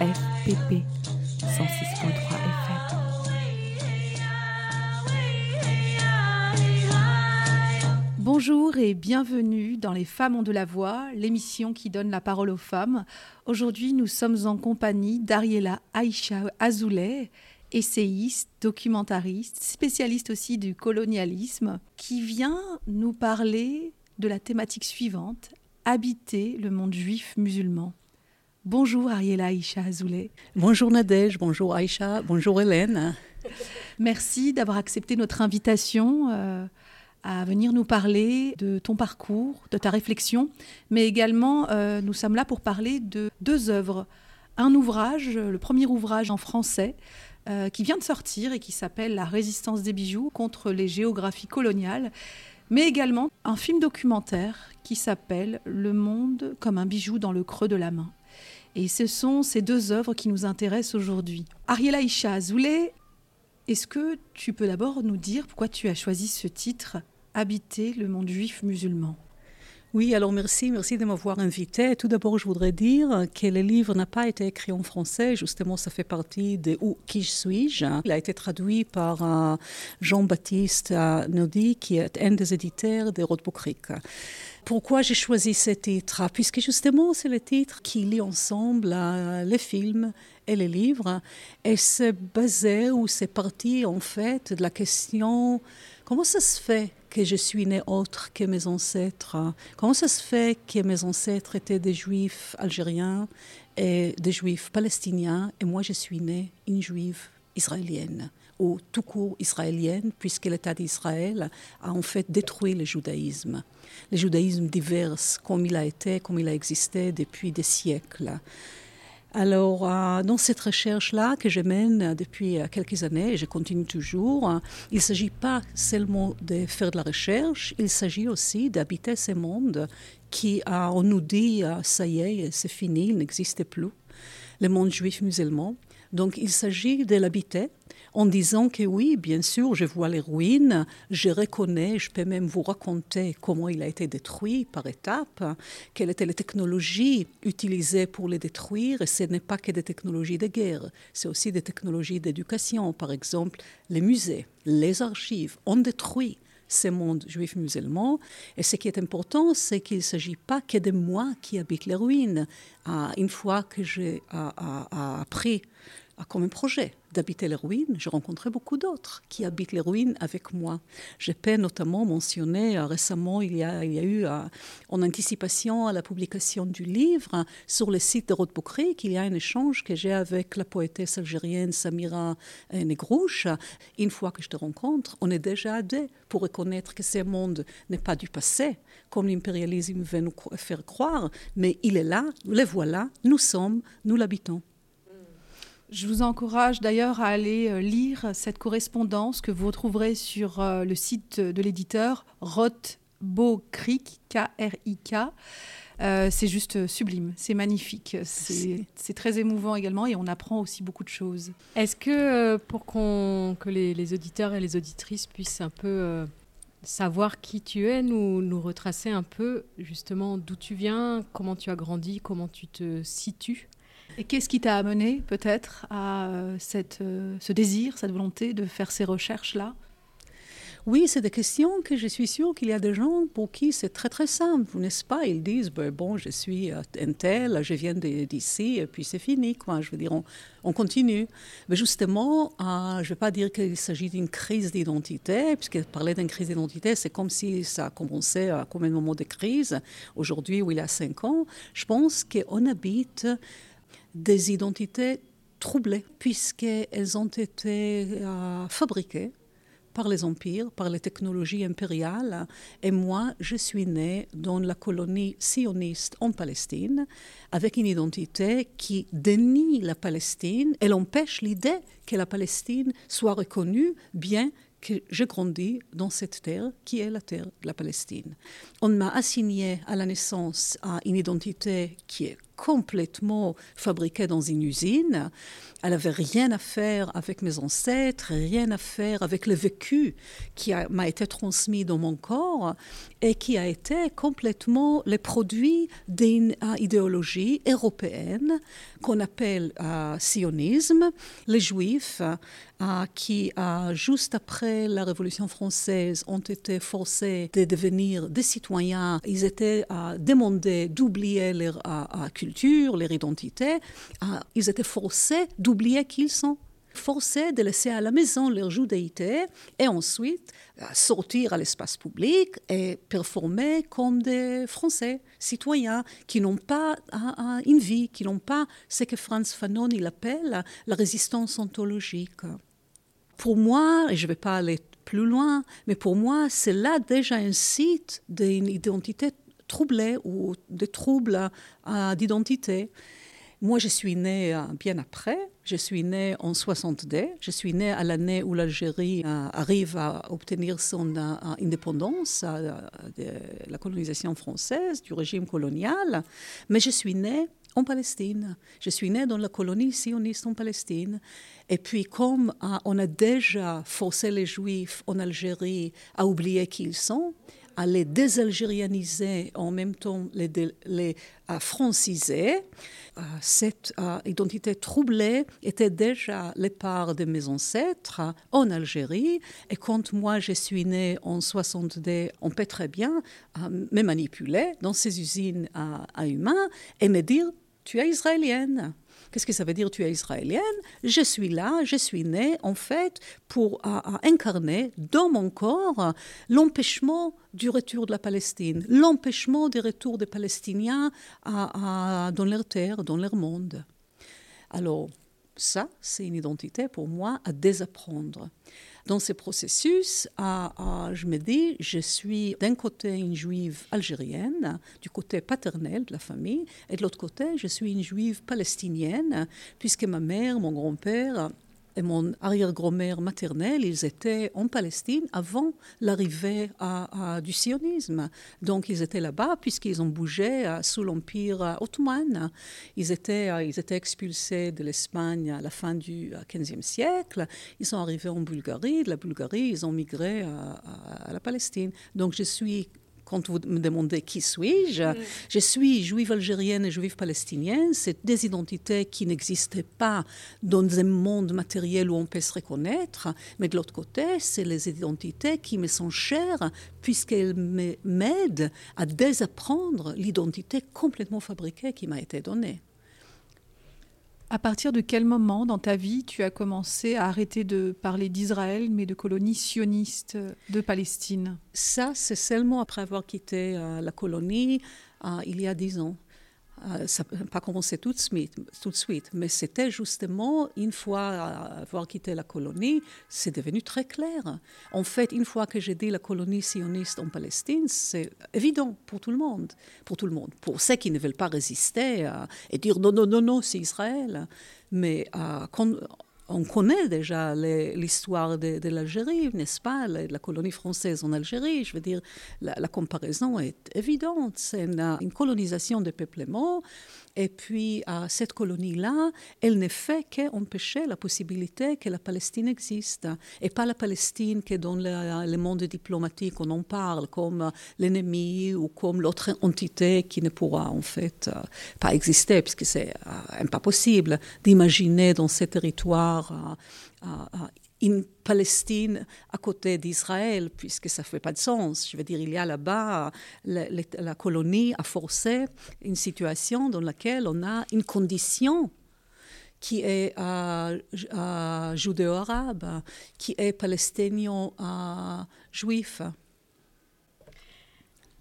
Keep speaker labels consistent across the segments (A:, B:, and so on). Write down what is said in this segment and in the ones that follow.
A: FPP 106.3 FM. Bonjour et bienvenue dans Les Femmes ont de la voix, l'émission qui donne la parole aux femmes. Aujourd'hui, nous sommes en compagnie d'Ariela Aïcha Azoulay, essayiste, documentariste, spécialiste aussi du colonialisme, qui vient nous parler de la thématique suivante, habiter le monde juif musulman. Bonjour Ariela Aïcha Azoulay.
B: Bonjour Nadège, bonjour Aïcha, bonjour Hélène.
A: Merci d'avoir accepté notre invitation euh, à venir nous parler de ton parcours, de ta réflexion, mais également euh, nous sommes là pour parler de deux œuvres. Un ouvrage, le premier ouvrage en français, euh, qui vient de sortir et qui s'appelle La résistance des bijoux contre les géographies coloniales, mais également un film documentaire qui s'appelle Le monde comme un bijou dans le creux de la main. Et ce sont ces deux œuvres qui nous intéressent aujourd'hui. Ariela Isha Azoulay, est-ce que tu peux d'abord nous dire pourquoi tu as choisi ce titre, Habiter le monde juif musulman?
B: Oui, alors merci, merci de m'avoir invité. Tout d'abord, je voudrais dire que le livre n'a pas été écrit en français. Justement, ça fait partie de Où qui suis-je? Il a été traduit par euh, Jean-Baptiste euh, Naudy, qui est un des éditeurs de Rothbuck Pourquoi j'ai choisi ce titre? Puisque justement, c'est le titre qui lie ensemble euh, les films et les livres. Et c'est basé ou c'est parti en fait de la question comment ça se fait que je suis né autre que mes ancêtres? Comment ça se fait que mes ancêtres étaient des juifs algériens et des juifs palestiniens et moi je suis née une juive israélienne ou tout court israélienne, puisque l'État d'Israël a en fait détruit le judaïsme. Le judaïsme divers comme il a été, comme il a existé depuis des siècles. Alors, euh, dans cette recherche-là que je mène depuis euh, quelques années, et je continue toujours, euh, il ne s'agit pas seulement de faire de la recherche, il s'agit aussi d'habiter ce monde qui, on nous dit, ça y est, c'est fini, il n'existe plus, le monde juif musulman. Donc, il s'agit de l'habiter en disant que oui, bien sûr, je vois les ruines, je reconnais, je peux même vous raconter comment il a été détruit par étapes, quelles étaient les technologies utilisées pour les détruire, et ce n'est pas que des technologies de guerre, c'est aussi des technologies d'éducation, par exemple les musées, les archives, ont détruit ces mondes juifs musulmans. Et ce qui est important, c'est qu'il ne s'agit pas que de moi qui habite les ruines. Une fois que j'ai appris comme un projet d'habiter les ruines. J'ai rencontré beaucoup d'autres qui habitent les ruines avec moi. Je peux notamment mentionner euh, récemment, il y a, eu euh, en anticipation à la publication du livre sur le site de Rothbuck qu'il y a un échange que j'ai avec la poétesse algérienne Samira Negrouche. Une fois que je te rencontre, on est déjà à deux pour reconnaître que ce monde n'est pas du passé, comme l'impérialisme veut nous faire croire, mais il est là, le voilà, nous sommes, nous l'habitons.
A: Je vous encourage d'ailleurs à aller euh, lire cette correspondance que vous retrouverez sur euh, le site de l'éditeur Rothbokrik, K-R-I-K. Euh, c'est juste sublime, c'est magnifique, c'est très émouvant également et on apprend aussi beaucoup de choses.
C: Est-ce que pour que les, auditeurs et les auditrices puissent un peu savoir qui tu es, nous, nous retracer un peu justement d'où tu viens, comment tu as grandi, comment tu te situes?
A: Et qu'est-ce qui t'a amené peut-être à euh, cette, euh, ce désir, cette volonté de faire ces recherches-là?
B: Oui, c'est des questions que je suis sûre qu'il y a des gens pour qui c'est très très simple, n'est-ce pas? Ils disent ben, bon, je suis euh, un tel, je viens d'ici, et puis c'est fini, quoi. Je veux dire, on, continue. Mais justement, je ne vais pas dire qu'il s'agit d'une crise d'identité, puisque parler d'une crise d'identité, c'est comme si ça a commencé comme un moment de crise. Aujourd'hui, où il y a cinq ans, je pense qu'on habite des identités troublées, puisqu'elles ont été euh, fabriquées par les empires, par les technologies impériales. Et moi, je suis née dans la colonie sioniste en Palestine, avec une identité qui dénie la Palestine. Elle empêche l'idée que la Palestine soit reconnue, bien que j'ai grandi dans cette terre qui est la terre de la Palestine. On m'a assigné à la naissance à une identité qui est complètement fabriquée dans une usine. Elle n'avait rien à faire avec mes ancêtres, rien à faire avec le vécu qui m'a été transmis dans mon corps et qui a été complètement le produit d'une euh, idéologie européenne qu'on appelle euh, sionisme. Les Juifs, qui juste après la Révolution française ont été forcés de devenir des citoyens, ils étaient demandés d'oublier leur culture, leur identité, ils étaient forcés d'oublier qui ils sont. Forcés de laisser à la maison leur judaïté et ensuite sortir à l'espace public et performer comme des Français, citoyens, qui n'ont pas une vie, qui n'ont pas ce que Franz Fanon il appelle la résistance ontologique. Pour moi, et je ne vais pas aller plus loin, mais pour moi, c'est là déjà un site d'une identité troublée ou de troubles d'identité. Moi, je suis née euh, bien après. Je suis née en 62. Je suis née à l'année où l'Algérie euh, arrive à obtenir son euh, indépendance de la colonisation française, du régime colonial. Mais je suis née en Palestine. Je suis née dans la colonie sioniste en Palestine. Et puis, comme on a déjà forcé les Juifs en Algérie à oublier qui ils sont, à les désalgérianiser, en même temps les, les à franciser. Euh, cette euh, identité troublée était déjà parts de mes ancêtres en Algérie. Et quand moi je suis née en 62, on peut très bien euh, me manipuler dans ces usines à humains et me dire tu es israélienne. Qu'est-ce que ça veut dire tu es israélienne? Je suis là, je suis née en fait pour incarner dans mon corps l'empêchement du retour de la Palestine, l'empêchement du retour des Palestiniens dans leur terre, dans leur monde. Alors, ça, c'est une identité pour moi à désapprendre. Dans ce processus, je me dis, je suis d'un côté une juive algérienne, du côté paternel de la famille, et de l'autre côté, je suis une juive palestinienne, puisque ma mère, mon grand-père et mon arrière-grand-mère maternelle, ils étaient en Palestine avant l'arrivée du sionisme. Donc ils étaient là-bas puisqu'ils ont bougé euh, sous l'Empire euh, ottoman. Ils étaient, euh, ils étaient expulsés de l'Espagne à la fin du XVe siècle. Ils sont arrivés en Bulgarie. De la Bulgarie, ils ont migré à la Palestine. Donc je suis quand vous me demandez qui suis-je, mm. je suis juive algérienne et juive palestinienne. C'est des identités qui n'existaient pas dans un monde matériel où on peut se reconnaître. Mais de l'autre côté, c'est les identités qui me sont chères puisqu'elles m'aident à désapprendre l'identité complètement fabriquée qui m'a été donnée.
A: À partir de quel moment dans ta vie tu as commencé à arrêter de parler d'Israël, mais de colonies sionistes de Palestine?
B: Ça, c'est seulement après avoir quitté euh, la colonie euh, il y a dix ans. Euh, ça pas commencé tout de suite, tout de suite mais c'était justement une fois avoir quitté la colonie, c'est devenu très clair. En fait, une fois que j'ai dit la colonie sioniste en Palestine, c'est évident pour tout le monde, pour tout le monde, pour ceux qui ne veulent pas résister euh, et dire non, non, non, non, c'est Israël. Mais euh, quand, on connaît déjà l'histoire de, l'Algérie, n'est-ce pas, la, colonie française en Algérie. Je veux dire, la, comparaison est évidente. C'est une, colonisation de peuplement et puis, cette colonie-là, elle ne fait qu'empêcher la possibilité que la Palestine existe. Et pas la Palestine que dans le, monde diplomatique on en parle comme l'ennemi ou comme l'autre entité qui ne pourra en fait euh, pas exister, puisque c'est euh, impossible d'imaginer dans ces territoires euh, une Palestine à côté d'Israël, puisque ça ne fait pas de sens. Je veux dire, il y a là-bas, la, colonie a forcé une situation dans laquelle on a une condition qui est euh, judéo-arabe, qui est palestinien-juif.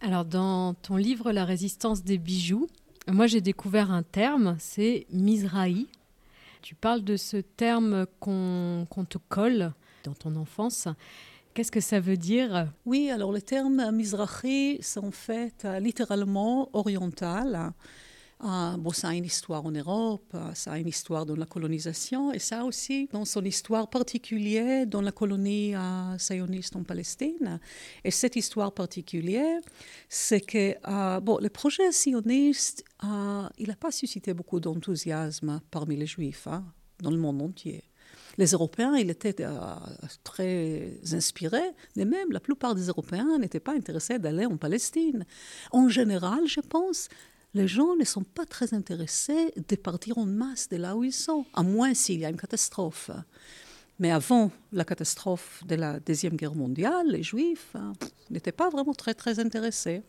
C: Alors, dans ton livre La résistance des bijoux, moi j'ai découvert un terme, c'est Mizrahi. Tu parles de ce terme qu'on te colle dans ton enfance. Qu'est-ce que ça veut dire?
B: Oui, alors le terme Mizrahi, c'est en fait euh, littéralement oriental. Ah, bon, ça a une histoire en Europe, ah, ça a une histoire dans la colonisation, et ça aussi dans son histoire particulière dans la colonie euh, sioniste en Palestine. Et cette histoire particulière, c'est que bon, le projet sioniste, il n'a pas suscité beaucoup d'enthousiasme parmi les Juifs hein, dans le monde entier. Les Européens, ils étaient très inspirés, mais même la plupart des Européens n'étaient pas intéressés d'aller en Palestine. En général, je pense, les gens ne sont pas très intéressés de partir en masse de là où ils sont, à moins s'il y a une catastrophe. Mais avant la catastrophe de la Deuxième Guerre mondiale, les Juifs hein, n'étaient pas vraiment très, très intéressés.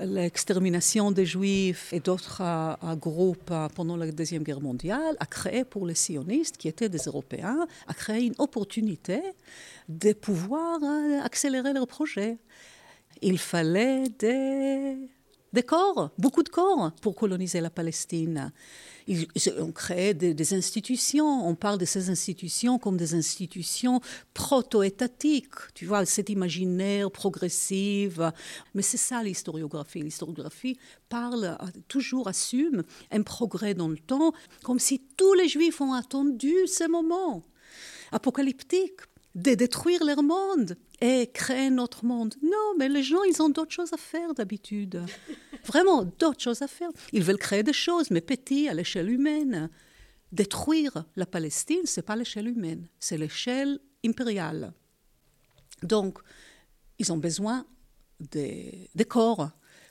B: L'extermination des Juifs et d'autres euh, groupes euh, pendant la Deuxième Guerre mondiale a créé pour les sionistes, qui étaient des Européens, a créé une opportunité de pouvoir euh, accélérer leur projet. Il fallait des des corps, beaucoup de corps pour coloniser la Palestine. Ils, ont créé des, institutions. On parle de ces institutions comme des institutions proto-étatiques. Tu vois, cet imaginaire progressif. Mais c'est ça l'historiographie. L'historiographie parle, toujours assume un progrès dans le temps, comme si tous les Juifs ont attendu ce moment apocalyptique de détruire leur monde et créer notre monde. Non, mais les gens, ils ont d'autres choses à faire d'habitude. Vraiment, d'autres choses à faire. Ils veulent créer des choses, mais petits, à l'échelle humaine. Détruire la Palestine, c'est pas l'échelle humaine, c'est l'échelle impériale. Donc, ils ont besoin des, des corps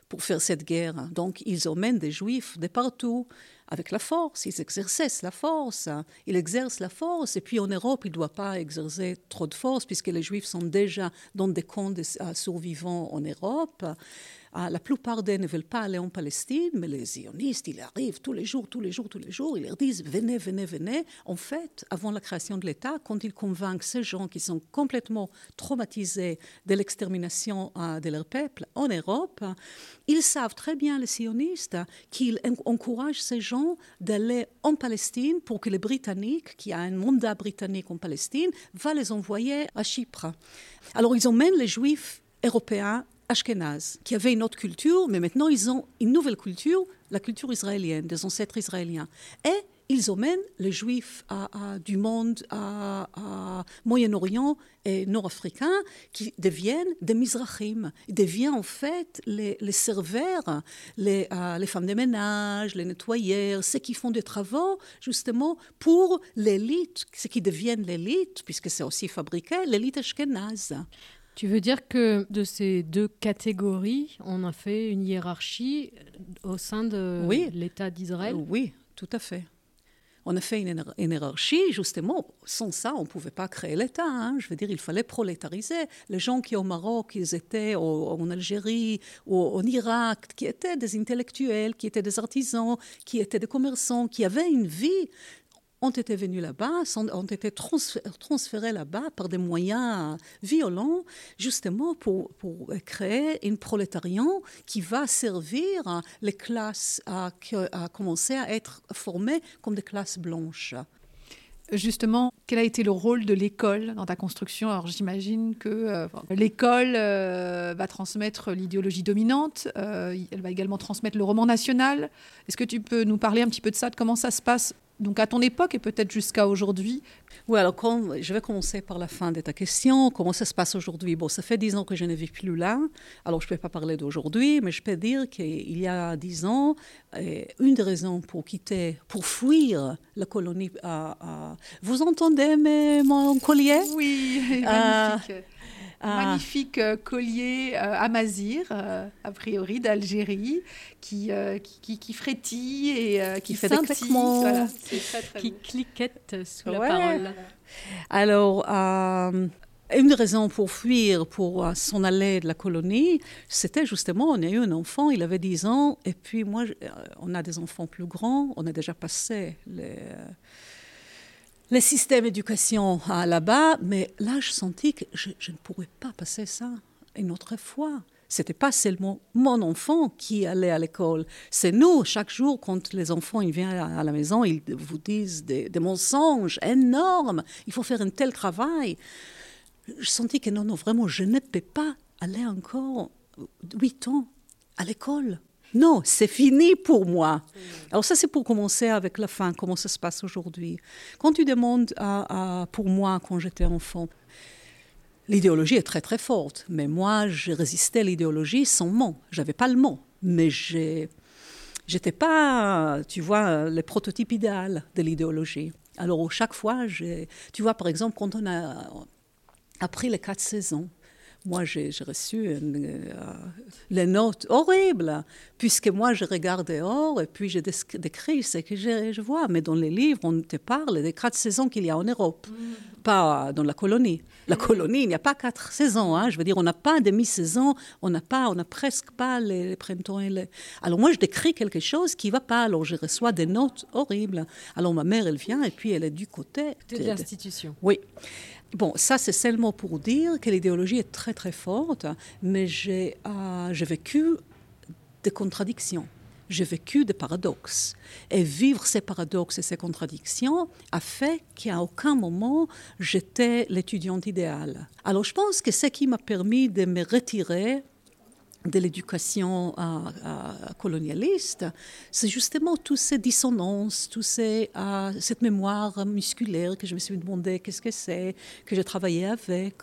B: pour faire cette guerre. Donc, ils emmènent des juifs de partout avec la force. Ils exercent la force. Ils exercent la force. Et puis, en Europe, ils ne doivent pas exercer trop de force puisque les juifs sont déjà dans des camps de survivants en Europe. Ah, la plupart d'eux ne veulent pas aller en Palestine, mais les zionistes, ils arrivent tous les jours, tous les jours, tous les jours, ils leur disent venez, venez, venez. En fait, avant la création de l'État, quand ils convainquent ces gens qui sont complètement traumatisés de l'extermination ah, de leur peuple en Europe, ils savent très bien, les sionistes, qu'ils encouragent ces gens d'aller en Palestine pour que les Britanniques, qui a un mandat britannique en Palestine, va les envoyer à Chypre. Alors ils emmènent les Juifs européens Ashkenaz, qui avaient une autre culture, mais maintenant ils ont une nouvelle culture, la culture israélienne, des ancêtres israéliens. Et ils emmènent les juifs du monde à, Moyen-Orient et nord-africain qui deviennent des Mizrachim, ils deviennent en fait les, les serveurs, les, euh, les, femmes de ménage, les nettoyeurs, ceux qui font des travaux justement pour l'élite, ceux qui deviennent l'élite, puisque c'est aussi fabriqué, l'élite ashkénaze.
C: Tu veux dire que de ces deux catégories, on a fait une hiérarchie au sein de l'État d'Israël?
B: Oui, tout à fait. On a fait une, hiérarchie, justement, sans ça, on ne pouvait pas créer l'État. Hein. Je veux dire, il fallait prolétariser. Les gens qui au Maroc, ils étaient en Algérie en Irak, qui étaient des intellectuels, qui étaient des artisans, qui étaient des commerçants, qui avaient une vie ont été venus là-bas, ont été transférés là-bas par des moyens violents, justement pour, créer une prolétariat qui va servir les classes à, à commencer à être formées comme des classes blanches.
A: Justement, quel a été le rôle de l'école dans ta construction? Alors j'imagine que euh, l'école euh, va transmettre l'idéologie dominante, euh, elle va également transmettre le roman national. Est-ce que tu peux nous parler un petit peu de ça, de comment ça se passe? Donc à ton époque et peut-être jusqu'à aujourd'hui
B: Oui, alors je vais commencer par la fin de ta question. Comment ça se passe aujourd'hui? Bon, ça fait dix ans que je ne vis plus là. Alors je ne peux pas parler d'aujourd'hui, mais je peux dire qu'il y a dix ans, euh, une des raisons pour quitter, pour fuir la colonie, à, vous entendez mes, mon collier?
A: Oui, magnifique. Ah. magnifique euh, collier euh, amazir, euh, a priori d'Algérie, qui, qui, qui, frétille et qui, fait des claquements. Voilà,
C: qui cliquette sous la parole.
B: Alors, une raison pour fuir, pour s'en aller de la colonie, c'était justement, on a eu un enfant, il avait 10 ans, et puis moi, on a des enfants plus grands, on a déjà passé les le système d'éducation là-bas, mais là, je sentis que je, ne pourrais pas passer ça une autre fois. C'était pas seulement mon enfant qui allait à l'école, c'est nous. Chaque jour, quand les enfants ils viennent à la maison, ils vous disent des, mensonges énormes. Il faut faire un tel travail. Je sentis que non, non, vraiment, je ne peux pas aller encore huit ans à l'école. Non, c'est fini pour moi. Alors ça, c'est pour commencer avec la fin, comment ça se passe aujourd'hui? Quand tu demandes à, pour moi, quand j'étais enfant, l'idéologie est très très forte, mais moi, j'ai résisté à l'idéologie sans mot. J'avais pas le mot, mais j'ai, j'étais pas, tu vois, le prototype idéal de l'idéologie. Alors chaque fois, tu vois, par exemple, quand on a appris les quatre saisons, moi, j'ai reçu euh, les notes horribles, puisque moi, je regarde dehors et puis je décris ce que je, vois. Mais dans les livres, on te parle des quatre saisons qu'il y a en Europe, mm. pas dans la colonie. La colonie, il n'y a pas quatre saisons. Hein. Je veux dire, on n'a pas demi-saison, on n'a pas, on n'a presque pas les, printemps et les... Alors moi, je décris quelque chose qui ne va pas. Alors je reçois des notes horribles. Alors ma mère, elle vient et puis elle est du côté
C: de, de l'institution.
B: Oui. Bon, ça c'est seulement pour dire que l'idéologie est très très forte, mais j'ai euh, vécu des contradictions, j'ai vécu des paradoxes. Et vivre ces paradoxes et ces contradictions a fait qu'à aucun moment j'étais l'étudiante idéale. Alors je pense que ce qui m'a permis de me retirer de l'éducation colonialiste, c'est justement toutes ces dissonances, toutes ces, cette mémoire musculaire que je me suis demandé qu'est-ce que c'est, que j'ai travaillé avec.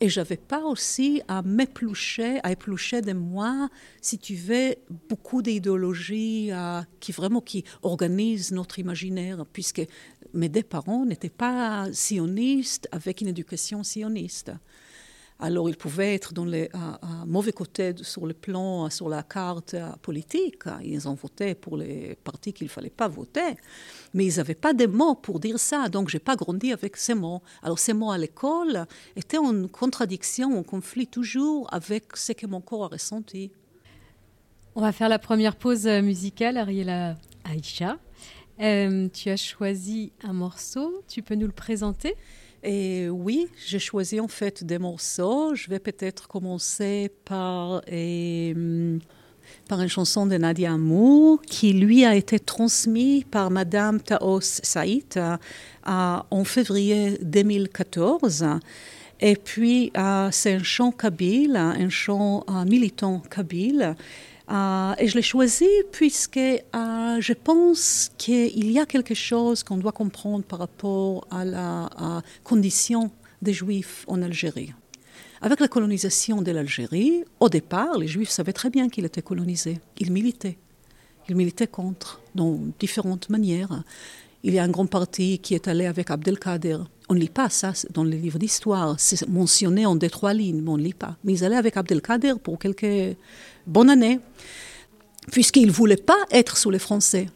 B: Et je n'avais pas aussi à m'éplucher, à éplucher de moi, si tu veux, beaucoup d'idéologies qui vraiment qui organisent notre imaginaire, puisque mes deux parents n'étaient pas sionistes avec une éducation sioniste. Alors ils pouvaient être dans les mauvais côté sur le plan, sur la carte politique. Ils ont voté pour les partis qu'il ne fallait pas voter, mais ils n'avaient pas de mots pour dire ça. Donc je n'ai pas grandi avec ces mots. Alors ces mots à l'école étaient en contradiction, en conflit toujours avec ce que mon corps a ressenti.
C: On va faire la première pause musicale, Ariela Aïcha. Euh, tu as choisi un morceau, tu peux nous le présenter?
B: Et oui, j'ai choisi en fait des morceaux. Je vais peut-être commencer par, euh, par une chanson de Nadia Amour qui lui a été transmise par Madame Taos Saïd euh, en février 2014. Et puis, euh, c'est un chant kabyle, un chant militant kabyle. Euh, et je l'ai choisi puisque euh, je pense qu'il y a quelque chose qu'on doit comprendre par rapport à la condition des Juifs en Algérie. Avec la colonisation de l'Algérie, au départ, les Juifs savaient très bien qu'ils étaient colonisés. Ils militaient. Ils militaient contre, dans différentes manières. Il y a un grand parti qui est allé avec Abdelkader. On ne lit pas ça dans les livres d'histoire. C'est mentionné en deux, trois lignes, mais on ne lit pas. Mais ils allaient avec Abdelkader pour quelques bonne année, puisqu'ils ne voulaient pas être sous les Français.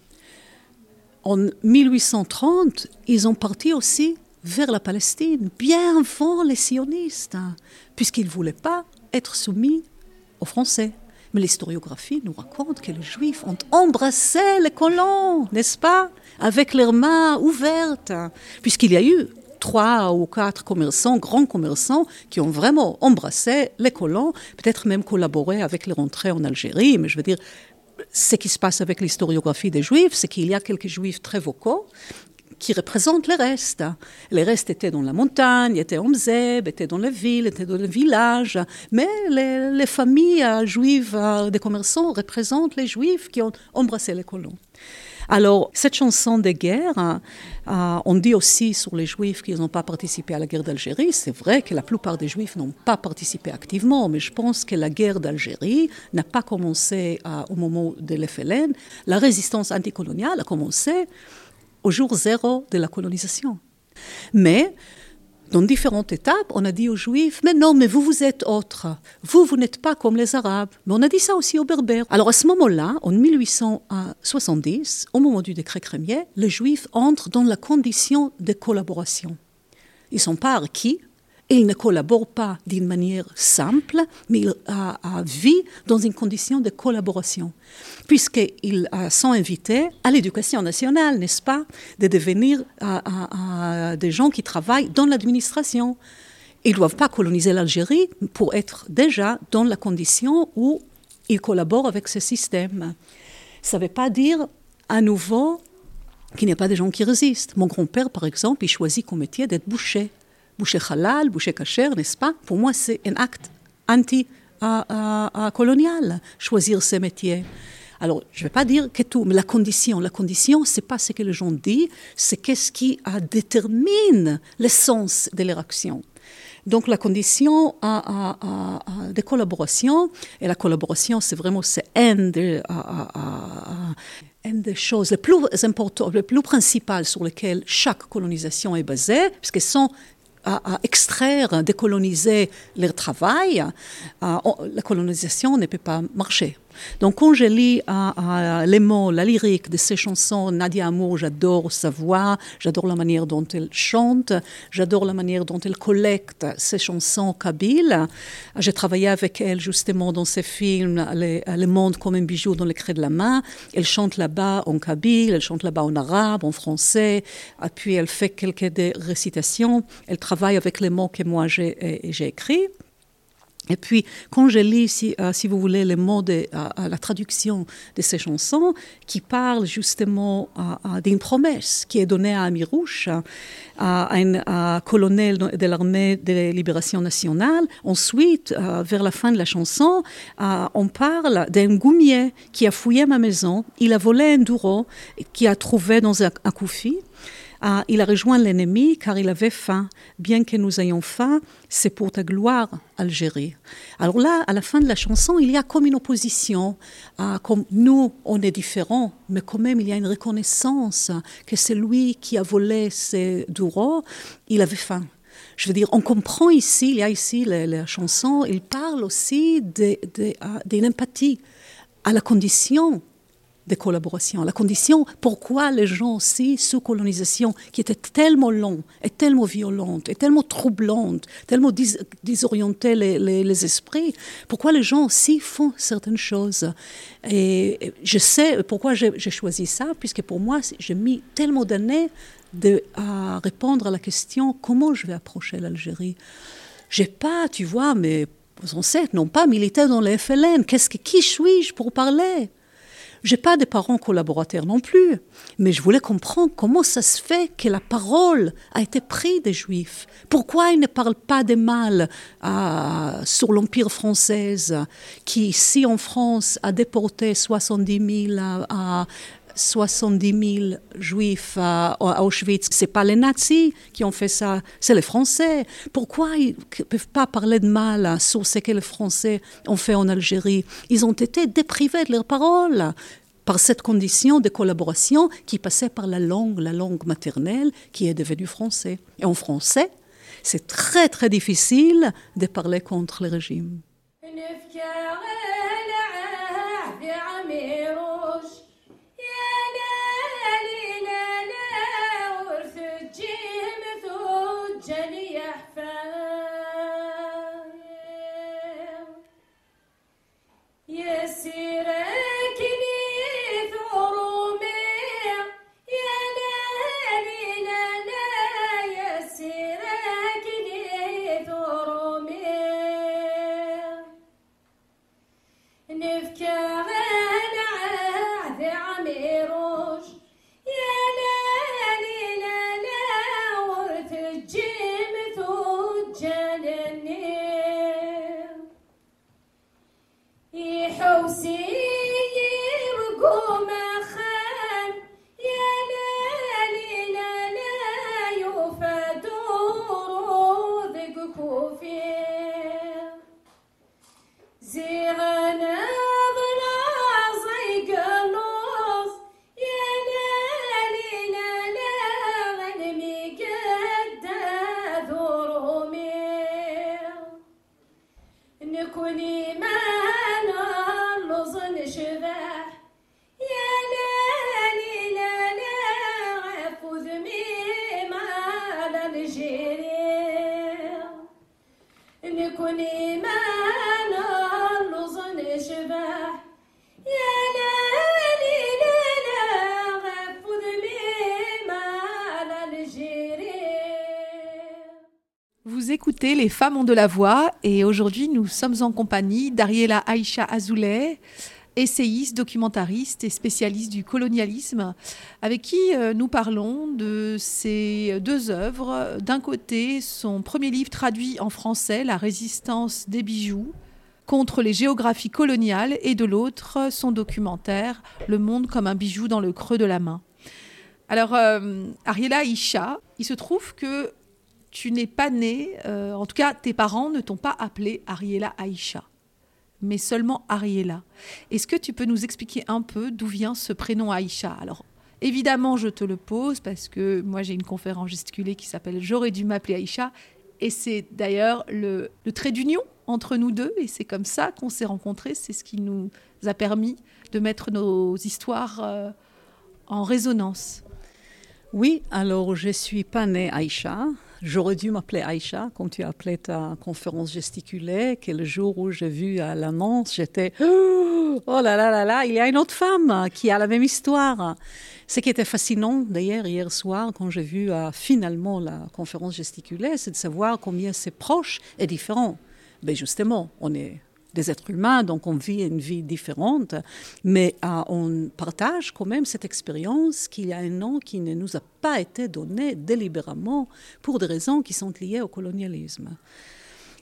B: En 1830, ils ont parti aussi vers la Palestine, bien avant les sionistes, hein, puisqu'ils ne voulaient pas être soumis aux Français. Mais l'historiographie nous raconte que les Juifs ont embrassé les colons, n'est-ce pas? Avec leurs mains ouvertes, puisqu'il y a eu trois ou quatre commerçants, grands commerçants, qui ont vraiment embrassé les colons, peut-être même collaboré avec les rentrées en Algérie. Mais je veux dire, ce qui se passe avec l'historiographie des Juifs, c'est qu'il y a quelques Juifs très vocaux qui représentent les restes. Les restes étaient dans la montagne, étaient en Mzeb, étaient dans les villes, étaient dans les villages. Mais les, les familles juives des commerçants représentent les Juifs qui ont embrassé les colons. Alors, cette chanson de guerre, euh, on dit aussi sur les Juifs qu'ils n'ont pas participé à la guerre d'Algérie. C'est vrai que la plupart des Juifs n'ont pas participé activement, mais je pense que la guerre d'Algérie n'a pas commencé euh, au moment de l'FLN. La résistance anticoloniale a commencé au jour zéro de la colonisation. Mais dans différentes étapes, on a dit aux Juifs, mais non, mais vous, vous êtes autres. Vous, vous n'êtes pas comme les Arabes. Mais on a dit ça aussi aux Berbères. Alors à ce moment-là, en 1870, au moment du décret crémier, les Juifs entrent dans la condition de collaboration. Ils ne sont pas acquis, ils ne collaborent pas d'une manière simple, mais ils vivent dans une condition de collaboration, puisqu'ils sont invités à l'éducation nationale, n'est-ce pas, de devenir des gens qui travaillent dans l'administration. Ils ne doivent pas coloniser l'Algérie pour être déjà dans la condition où ils collaborent avec ce système. Ça ne veut pas dire à nouveau qu'il n'y a pas des gens qui résistent. Mon grand-père, par exemple, il choisit comme métier d'être boucher boucher halal, boucher kasher, n'est-ce pas Pour moi, c'est un acte anti-colonial, choisir ces métiers. Alors, je ne vais pas dire que tout, mais la condition, la condition, c'est pas ce que les gens disent, c'est qu'est-ce qui détermine l'essence de leur action. Donc la condition de collaboration, et la collaboration, c'est vraiment c'est une des, choses les plus importantes, les plus principales sur lesquelles chaque colonisation est basée, puisqu'elles sont à, extraire, décoloniser leur travail, la colonisation ne peut pas marcher. Donc quand je lis les mots, la lyrique de ces chansons, Nadia Amour, j'adore sa voix, j'adore la manière dont elle chante, j'adore la manière dont elle collecte ses chansons kabyles. J'ai travaillé avec elle justement dans ses films Le monde comme un bijou dans les creux de la main. Elle chante là-bas en kabyle, elle chante là-bas en arabe, en français, et puis elle fait quelques récitations. Elle travaille avec les mots que moi j'ai écrits. Et puis, quand je lis, si, euh, vous voulez, les mots de la traduction de ces chansons, qui parlent justement d'une promesse qui est donnée à Amirouche, à un colonel de l'armée de libération nationale, ensuite, euh, vers la fin de la chanson, euh, on parle d'un goumier qui a fouillé ma maison, il a volé un doureau qu'il a trouvé dans un, un ah, il a rejoint l'ennemi car il avait faim. Bien que nous ayons faim, c'est pour ta gloire, Algérie. Alors là, à la fin de la chanson, il y a comme une opposition. Ah, comme nous, on est différents, mais quand même, il y a une reconnaissance que c'est lui qui a volé ces douros, il avait faim. Je veux dire, on comprend ici, il y a ici la, chanson, il parle aussi ah, d'une empathie à la condition de collaboration. La condition, pourquoi les gens aussi, sous colonisation, qui était tellement long et tellement violente et tellement troublante, tellement désorienter les, les, esprits, pourquoi les gens aussi font certaines choses? Et je sais pourquoi j'ai choisi ça, puisque pour moi, j'ai mis tellement d'années à répondre à la question comment je vais approcher l'Algérie? J'ai pas, tu vois, mes ancêtres n'ont pas milité dans les FLN. Qu'est-ce que, qui suis-je pour parler? J'ai pas de parents collaborateurs non plus, mais je voulais comprendre comment ça se fait que la parole a été prise des Juifs. Pourquoi ils ne parlent pas des mal euh, sur l'Empire français, qui ici en France a déporté 70 000 à, 70 000 juifs à, Auschwitz. Ce pas les nazis qui ont fait ça, c'est les Français. Pourquoi ils ne peuvent pas parler de mal sur ce que les Français ont fait en Algérie? Ils ont été déprivés de leur parole par cette condition de collaboration qui passait par la langue, la langue maternelle qui est devenue français. Et en français, c'est très très difficile de parler contre le régime.
A: Les femmes ont de la voix et aujourd'hui nous sommes en compagnie d'Ariela Aïcha Azoulay, essayiste, documentariste et spécialiste du colonialisme, avec qui euh, nous parlons de ses deux œuvres. D'un côté, son premier livre traduit en français, La résistance des bijoux, contre les géographies coloniales et de l'autre son documentaire Le monde comme un bijou dans le creux de la main. Alors, euh, Ariela Isha, il se trouve que tu n'es pas née, euh, en tout cas tes parents ne t'ont pas appelée Ariela Aïcha, mais seulement Ariela. Est-ce que tu peux nous expliquer un peu d'où vient ce prénom Aïcha? Alors, évidemment, je te le pose parce que moi j'ai une conférence gesticulée qui s'appelle J'aurais dû m'appeler Aïcha, et c'est d'ailleurs le, trait d'union entre nous deux, et c'est comme ça qu'on s'est rencontrés, c'est ce qui nous a permis de mettre nos histoires euh, en résonance.
B: Oui, alors je suis pas née Aïcha. J'aurais dû m'appeler Aïcha, comme tu as appelé ta conférence gesticulée, que le jour où j'ai vu à l'annonce, j'étais oh là là là là, il y a une autre femme qui a la même histoire. Ce qui était fascinant d'ailleurs hier soir quand j'ai vu euh, finalement la conférence gesticulée, c'est de savoir combien c'est proche et différent. Mais ben, justement, on est des êtres humains, donc on vit une vie différente, mais euh, on partage quand même cette expérience qu'il y a un nom qui ne nous a pas été donné délibérément pour des raisons qui sont liées au colonialisme.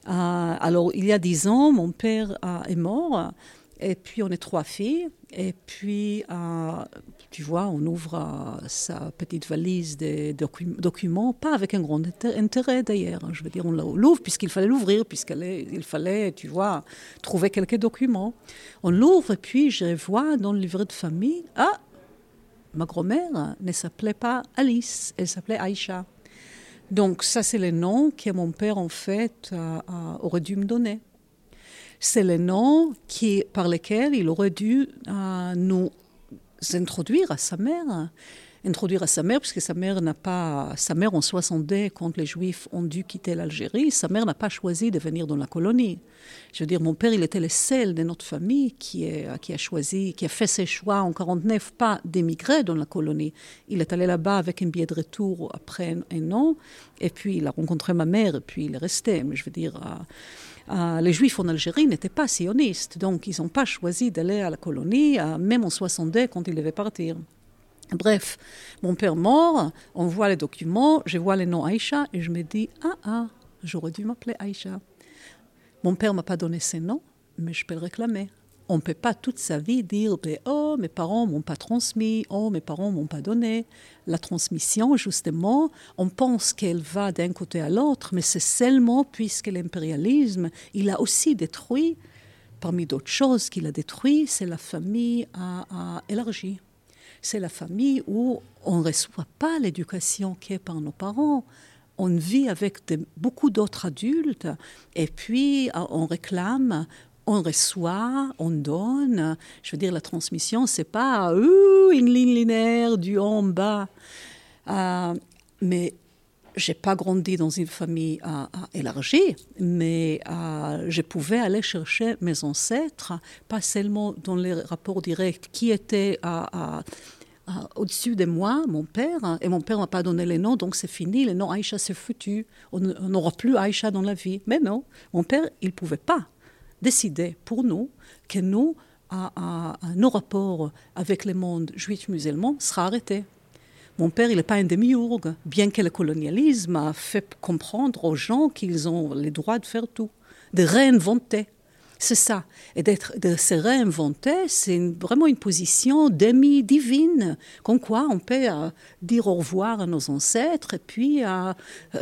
B: Euh, alors, il y a dix ans, mon père est mort, et puis on est trois filles, et puis tu vois, on ouvre sa petite valise des documents, pas avec un grand intérêt d'ailleurs. Je veux dire, on l'ouvre puisqu'il fallait l'ouvrir, puisqu'il fallait, tu vois, trouver quelques documents. On l'ouvre et puis je vois dans le livret de famille, ah, ma grand-mère ne s'appelait pas Alice, elle s'appelait Aïcha. Donc ça, c'est le nom que mon père, en fait, aurait dû me donner. C'est le nom qui, par lequel il aurait dû euh, nous introduire à sa mère. Introduire à sa mère, puisque sa mère n'a pas. Sa mère, en 62, quand les Juifs ont dû quitter l'Algérie, sa mère n'a pas choisi de venir dans la colonie. Je veux dire, mon père, il était le seul de notre famille qui, a choisi, qui a fait ses choix en 49, pas d'émigrer dans la colonie. Il est allé là-bas avec un billet de retour après un, an, et puis il a rencontré ma mère, et puis il est resté. Mais je veux dire. Euh, euh, les Juifs en Algérie n'étaient pas sionistes, donc ils n'ont pas choisi d'aller à la colonie, euh, même en 62 quand ils devaient partir. Bref, mon père mort, on voit les documents, je vois le nom Aïcha et je me dis Ah, ah, j'aurais dû m'appeler Aïcha. Mon père m'a pas donné ce nom, mais je peux le réclamer on ne peut pas toute sa vie dire ben, Oh, mes parents m'ont pas transmis, oh, mes parents m'ont pas donné. La transmission, justement, on pense qu'elle va d'un côté à l'autre, mais c'est seulement puisque l'impérialisme, il a aussi détruit, parmi d'autres choses qu'il a détruit, c'est la famille à, élargie. C'est la famille où on ne reçoit pas l'éducation qui est par nos parents on vit avec beaucoup d'autres adultes et puis on réclame on reçoit, on donne. Je veux dire, la transmission, c'est pas euh, une ligne linéaire du haut en bas. Euh, mais j'ai pas grandi dans une famille euh, élargie, mais je pouvais aller chercher mes ancêtres, pas seulement dans les rapports directs qui étaient au-dessus de moi, mon père, et mon père m'a pas donné les noms, donc c'est fini, les noms Aïcha c'est foutu, on n'aura plus Aïcha dans la vie. Mais non, mon père, il pouvait pas décider pour nous que nous, nos rapports avec le monde juif musulman sera arrêté. Mon père, il n'est pas un démiurge, bien que le colonialisme a fait comprendre aux gens qu'ils ont le droit de faire tout, de réinventer c'est ça. Et d'être, de se réinventer, c'est vraiment une position demi-divine, comme quoi on peut euh, dire au revoir à nos ancêtres et puis euh,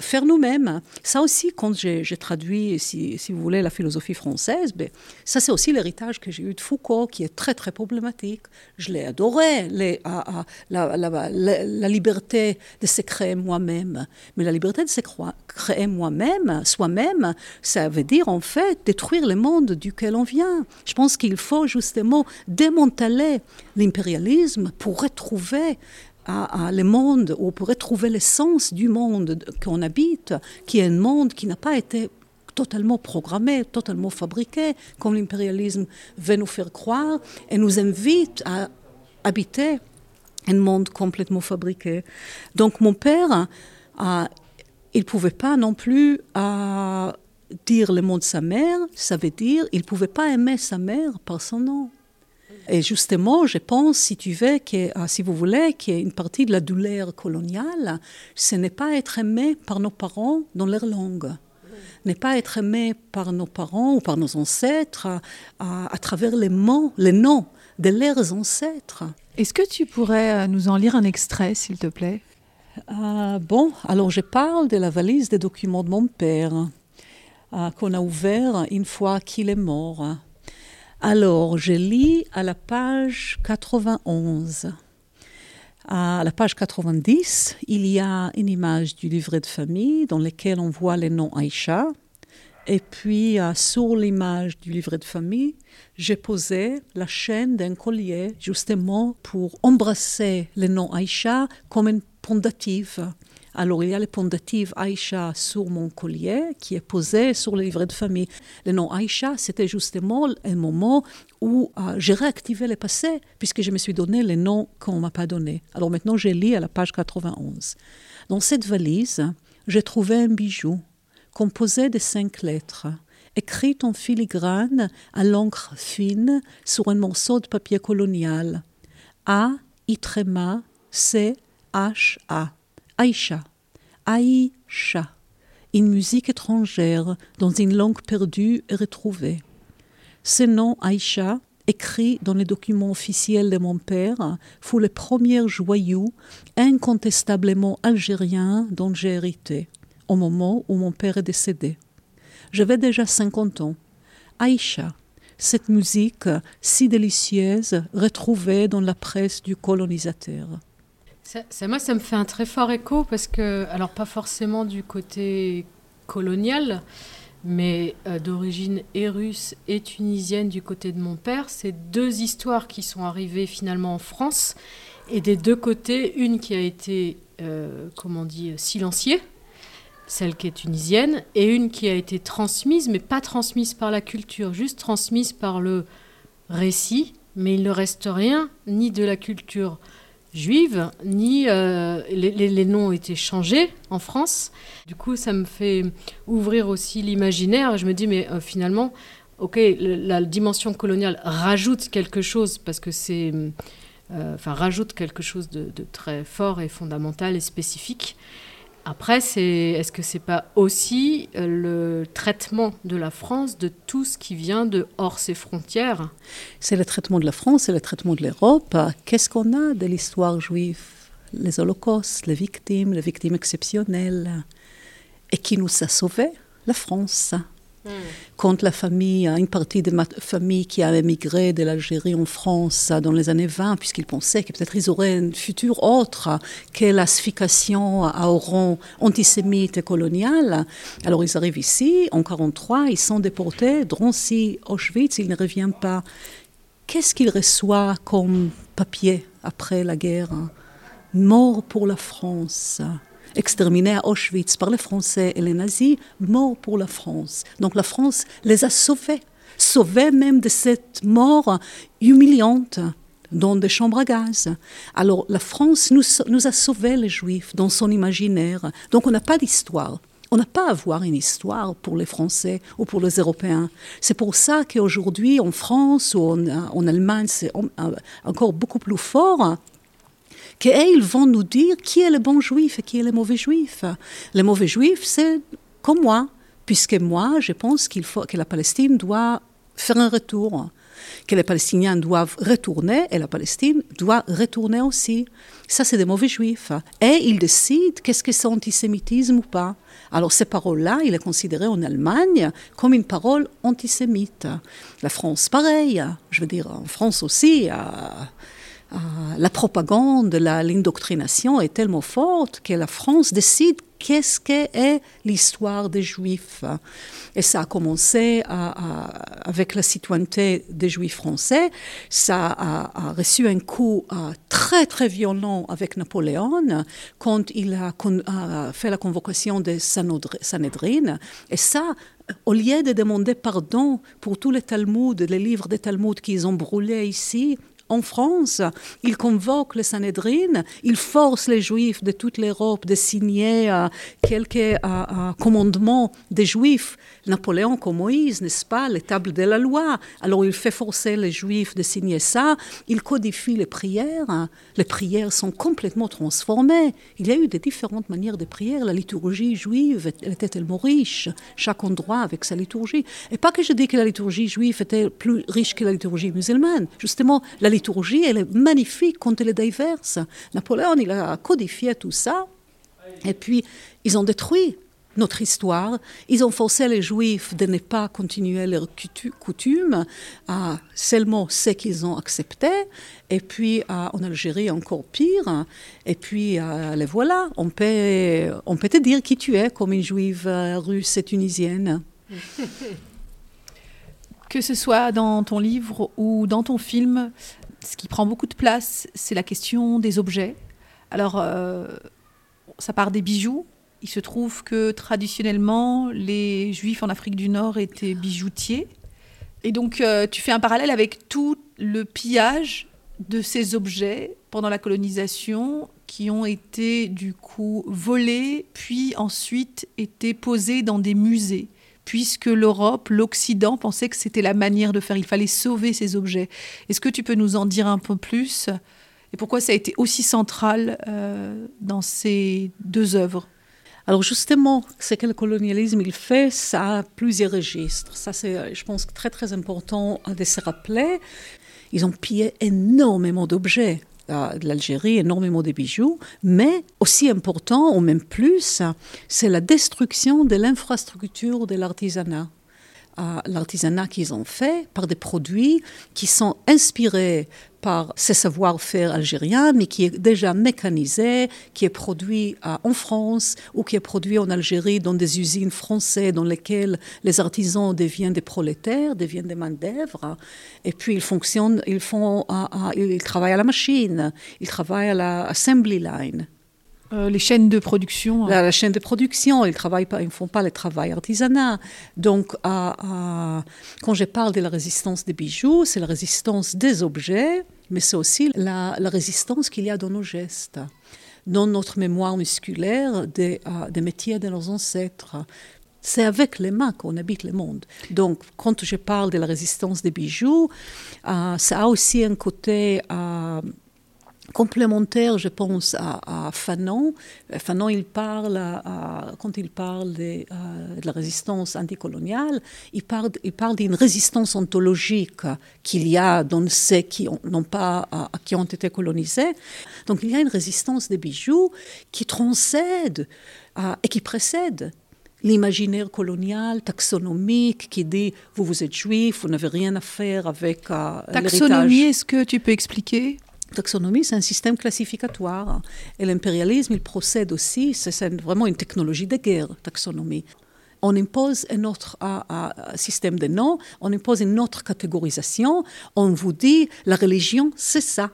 B: faire nous-mêmes. Ça aussi, quand j'ai, traduit, si, vous voulez, la philosophie française, ben, ça c'est aussi l'héritage que j'ai eu de Foucault, qui est très très problématique. Je l'ai adoré, les, la, la, la, liberté de se créer moi-même. Mais la liberté de se créer moi-même, soi-même, ça veut dire en fait détruire le monde du duquel on vient. Je pense qu'il faut justement démanteler l'impérialisme pour retrouver le monde, ou pour retrouver l'essence du monde qu'on habite, qui est un monde qui n'a pas été totalement programmé, totalement fabriqué, comme l'impérialisme veut nous faire croire, et nous invite à habiter un monde complètement fabriqué. Donc mon père, euh, il ne pouvait pas non plus euh, dire le mot de sa mère, ça veut dire il ne pouvait pas aimer sa mère par son nom. Et justement, je pense, si tu veux, que, ah, si vous voulez, qu'une partie de la douleur coloniale, ce n'est pas être aimé par nos parents dans leur langue. n'est pas être aimé par nos parents ou par nos ancêtres à, travers les mots, les noms de leurs ancêtres.
A: Est-ce que tu pourrais euh, nous en lire un extrait, s'il te plaît?
B: Euh, Bon, alors je parle de la valise des documents de mon père qu'on a ouvert une fois qu'il est mort. Alors, je lis à la page 91. À la page 90, il y a une image du livret de famille dans lequel on voit les noms Aïcha. Et puis, euh, sur l'image du livret de famille, j'ai posé la chaîne d'un collier justement pour embrasser le nom Aïcha comme une pendative. Alors, il y a le pendative Aïcha sur mon collier qui est posé sur le livret de famille. Le nom Aïcha, c'était justement un moment où euh, j'ai réactivé le passé, puisque je me suis donné les noms qu'on ne m'a pas donné. Alors maintenant, je lis à la page 91. Dans cette valise, j'ai trouvé un bijou composé de cinq lettres, écrites en filigrane à l'encre fine sur un morceau de papier colonial. A, I, C, H, A. Aïcha. Aïcha. Une musique étrangère dans une langue perdue et retrouvée. Ce nom Aïcha, écrit dans les documents officiels de mon père, fut le premier joyau incontestablement algérien dont j'ai hérité au moment où mon père est décédé. J'avais déjà 50 ans. Aïcha, cette musique si délicieuse retrouvée dans la presse du colonisateur.
C: Ça, moi, ça me fait un très fort écho parce que, alors pas forcément du côté colonial, mais euh, d'origine et russe et tunisienne du côté de mon père. C'est deux histoires qui sont arrivées finalement en France et des deux côtés, une qui a été, euh, comment on dit, silenciée, celle qui est tunisienne, et une qui a été transmise, mais pas transmise par la culture, juste transmise par le récit, mais il ne reste rien ni de la culture juive, ni euh, les, noms ont été changés en France. Du coup, ça me fait ouvrir aussi l'imaginaire. Je me dis, mais euh, finalement, ok, la, dimension coloniale rajoute quelque chose parce que c'est, euh, enfin, rajoute quelque chose de, très fort et fondamental et spécifique. Après, est-ce que c'est pas aussi le traitement de la France de tout ce qui vient de hors ses frontières?
B: C'est le traitement de la France, c'est le traitement de l'Europe. Qu'est-ce qu'on a de l'histoire juive? Les holocaustes, les victimes, les victimes exceptionnelles. Et qui nous a sauvés? La France. Quand la famille, une partie de ma famille qui a émigré de l'Algérie en France dans les années 20, puisqu'ils pensaient que peut-être ils auraient un futur autre que l'asphyxiation à rang antisémite et colonial. Alors ils arrivent ici, en 1943, ils sont déportés, Drancy, Auschwitz, ils ne reviennent pas. Qu'est-ce qu'ils reçoivent comme papier après la guerre? Mort pour la France exterminés à Auschwitz par les Français et les nazis, morts pour la France. Donc la France les a sauvés, sauvés même de cette mort humiliante dans des chambres à gaz. Alors la France nous, a sauvés les Juifs dans son imaginaire. Donc on n'a pas d'histoire. On n'a pas à avoir une histoire pour les Français ou pour les Européens. C'est pour ça qu'aujourd'hui, en France ou en, en Allemagne, c'est encore beaucoup plus fort qu'ils vont nous dire? Qui est le bon juif et qui est le mauvais juif? Le mauvais juif, c'est comme moi, puisque moi, je pense qu'il faut que la Palestine doit faire un retour, que les Palestiniens doivent retourner et la Palestine doit retourner aussi. Ça, c'est des mauvais juifs. Et ils décident qu'est-ce que c'est antisémitisme ou pas. Alors ces paroles-là, il est considéré en Allemagne comme une parole antisémite. La France, pareil. Je veux dire, en France aussi, euh, la propagande, l'indoctrination est tellement forte que la France décide qu'est-ce qu'est l'histoire des Juifs. Et ça a commencé avec la citoyenneté des Juifs français. Ça a, reçu un coup euh, très très violent avec Napoléon quand il a, fait la convocation des Sanhedrin. Et ça, au lieu de demander pardon pour tous les Talmuds, les livres des Talmuds qu'ils ont brûlés ici, en France, il convoque le Sanhedrin, il force les Juifs de toute l'Europe de signer euh, quelques euh, euh, commandements des Juifs. Napoléon comme Moïse, n'est-ce pas, les tables de la loi. Alors il fait forcer les Juifs de signer ça. Il codifie les prières. Les prières sont complètement transformées. Il y a eu des différentes manières de prier. La liturgie juive était tellement riche, chaque endroit avec sa liturgie. Et pas que je dis que la liturgie juive était plus riche que la liturgie musulmane. Justement, la liturgie, elle est magnifique quand elle est diverse. Napoléon, il a codifié tout ça. Et puis, ils ont détruit notre histoire. Ils ont forcé les Juifs de ne pas continuer leurs coutumes, à seulement ce qu'ils ont accepté. Et puis en Algérie, encore pire. Et puis les voilà. On peut, on peut te dire qui tu es comme une Juive euh, russe et tunisienne.
A: que ce soit dans ton livre ou dans ton film, ce qui prend beaucoup de place, c'est la question des objets. Alors, euh, ça part des bijoux. Il se trouve que traditionnellement, les Juifs en Afrique du Nord étaient bijoutiers. Et donc, euh, tu fais un parallèle avec tout le pillage de ces objets pendant la colonisation qui ont été du coup volés, puis ensuite été posés dans des musées puisque l'Europe, l'Occident pensait que c'était la manière de faire. Il fallait sauver ces objets. Est-ce que tu peux nous en dire un peu plus? Et pourquoi ça a été aussi central euh, dans ces deux œuvres?
B: Alors justement, ce que le colonialisme il fait, ça a plusieurs registres. Ça c'est, je pense, très très important de se rappeler. Ils ont pillé énormément d'objets de l'Algérie, énormément de bijoux, mais aussi important, ou même plus, c'est la destruction de l'infrastructure de l'artisanat. L'artisanat qu'ils ont fait par des produits qui sont inspirés par ce savoir-faire algérien, mais qui est déjà mécanisé, qui est produit en France ou qui est produit en Algérie dans des usines françaises dans lesquelles les artisans deviennent des prolétaires, deviennent des main-d'œuvre. Et puis ils fonctionnent, ils, font, ils travaillent à la machine, ils travaillent à la assembly line.
A: Euh, les chaînes de production.
B: Hein. La, chaîne de production, ils ne font pas le travail artisanat. Donc, quand je parle de la résistance des bijoux, c'est la résistance des objets, mais c'est aussi la, résistance qu'il y a dans nos gestes, dans notre mémoire musculaire des, euh, des métiers de nos ancêtres. C'est avec les mains qu'on habite le monde. Donc, quand je parle de la résistance des bijoux, euh, ça a aussi un côté complémentaire, je pense, à, Fanon. Fanon, il parle, quand il parle de, euh, de, la résistance anticoloniale, il parle, il parle d'une résistance ontologique qu'il y a dans ceux qui ont, pas, qui ont été colonisés. Donc il y a une résistance des bijoux qui transcède et qui précède l'imaginaire colonial, taxonomique, qui dit vous vous êtes juif, vous n'avez rien à faire avec euh,
A: Taxonomie, est-ce que tu peux expliquer?
B: Taxonomie, c'est un système classificatoire. Et l'impérialisme, il procède aussi, c'est vraiment une technologie de guerre, taxonomie. On impose un autre système de noms, on impose une autre catégorisation, on vous dit la religion, c'est ça.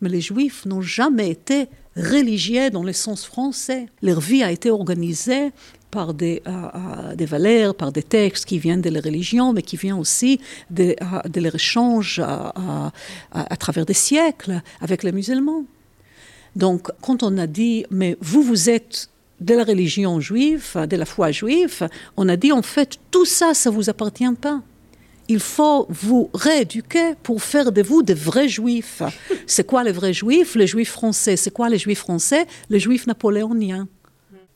B: Mais les juifs n'ont jamais été religieux dans le sens français. Leur vie a été organisée par des, euh, euh, des, valeurs, par des textes qui viennent de la religion, mais qui viennent aussi de, euh, de leur échange à, travers des siècles avec les musulmans. Donc, quand on a dit, mais vous, vous êtes de la religion juive, de la foi juive, on a dit, en fait, tout ça, ça ne vous appartient pas. Il faut vous rééduquer pour faire de vous des vrais juifs. C'est quoi les vrais juifs? Les juifs français. C'est quoi les juifs français? Les juifs napoléoniens.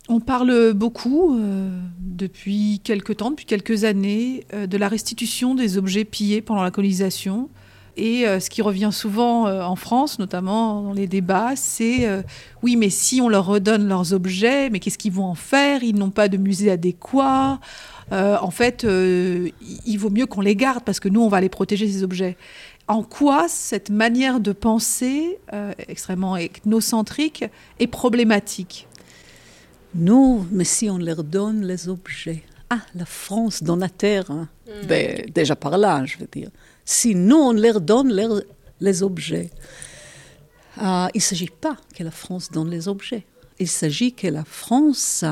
A: On parle beaucoup euh, depuis quelques temps, depuis quelques années, euh, de la restitution des objets pillés pendant la colonisation. Et euh, ce qui revient souvent en France, notamment dans les débats, c'est oui, mais si on leur redonne leurs objets, mais qu'est-ce qu'ils vont en faire? Ils n'ont pas de musée adéquat. en fait, il vaut mieux qu'on les garde parce que nous, on va les protéger, ces objets. En quoi cette manière de penser extrêmement ethnocentrique est problématique?
B: Nous, mais si on leur donne les objets, ah, la France dans la terre, hein. mm. ben, déjà par là, je veux dire. Si nous, on leur donne les objets, ah, il ne s'agit pas que la France donne les objets. Il s'agit que la France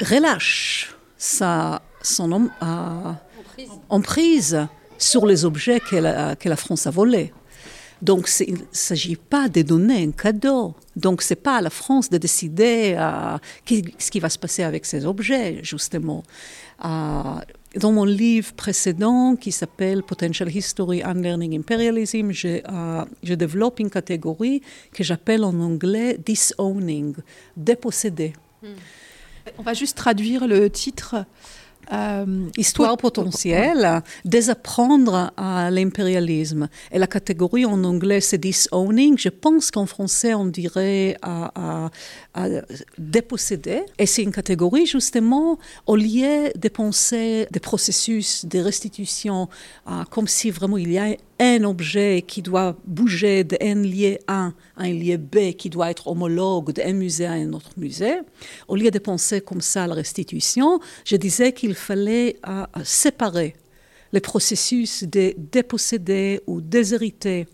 B: relâche sa, son emprise sur les objets que la, que la France a volés. Donc, il ne s'agit pas de donner un cadeau. Donc, ce n'est pas à la France de décider euh, ce qui va se passer avec ces objets, justement. Euh, dans mon livre précédent qui s'appelle Potential History Unlearning Imperialism, je, euh, je développe une catégorie que j'appelle en anglais disowning, déposséder.
A: Hmm. On va juste traduire le titre
B: euh, Histoire potentielle, désapprendre à l'impérialisme. Et la catégorie en anglais, c'est disowning. Je pense qu'en français, on dirait à, déposséder. Et c'est une catégorie, justement, au lieu de penser des processus de restitution comme si vraiment il y a un objet qui doit bouger d'un lieu A à un lieu B qui doit être homologue d'un musée à un autre musée, au lieu de penser comme ça à la restitution, je disais qu'il fallait euh, séparer les processus de déposséder ou déshériter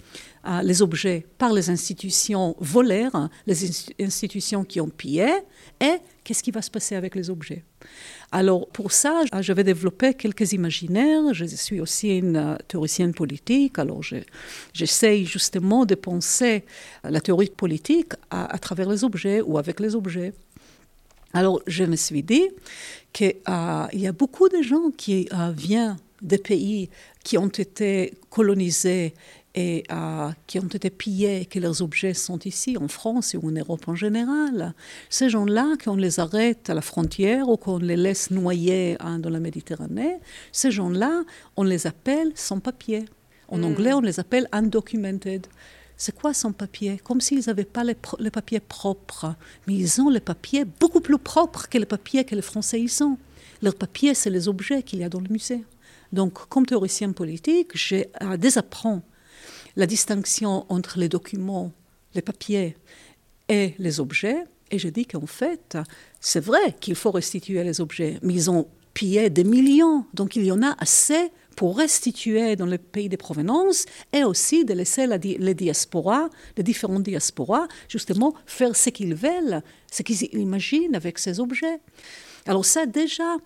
B: les objets par les institutions volaires, les institutions qui ont pillé, et qu'est-ce qui va se passer avec les objets? Alors pour ça, je vais développer quelques imaginaires. Je suis aussi une euh, théoricienne politique, alors j'essaye justement de penser la théorie politique à, travers les objets ou avec les objets. Alors je me suis dit qu'il euh, y a beaucoup de gens qui euh, viennent des pays qui ont été colonisés et euh, qui ont été pillés, que leurs objets sont ici, en France ou en Europe en général. Ces gens-là, qu'on les arrête à la frontière ou qu'on les laisse noyer hein, dans la Méditerranée, ces gens-là, on les appelle sans papier. En hmm. anglais, on les appelle undocumented. C'est quoi sans papier? Comme s'ils n'avaient pas les, les, papiers propres. Mais ils ont les papiers beaucoup plus propres que les papiers que les Français ils ont. Leurs papiers, c'est les objets qu'il y a dans le musée. Donc, comme théoricien politique, j'ai à désapprendre la distinction entre les documents, les papiers et les objets. Et je dis qu'en fait, c'est vrai qu'il faut restituer les objets, mais ils ont pillé des millions. Donc il y en a assez pour restituer dans les pays de provenance et aussi de laisser les diasporas, les différentes diasporas, justement faire ce qu'ils veulent, ce qu'ils imaginent avec ces objets. Alors ça, déjà,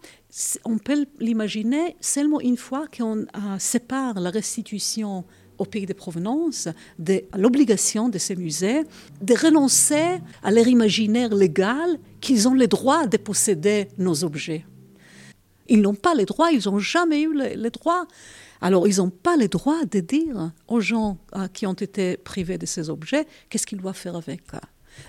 B: on peut l'imaginer seulement une fois qu'on euh, sépare la restitution au pays de provenance de l'obligation de ces musées de renoncer à leur imaginaire légal qu'ils ont le droit de posséder nos objets. Ils n'ont pas les droits, ils n'ont jamais eu les, droits. Alors, ils n'ont pas le droit de dire aux gens euh, qui ont été privés de ces objets qu'est-ce qu'ils doivent faire avec.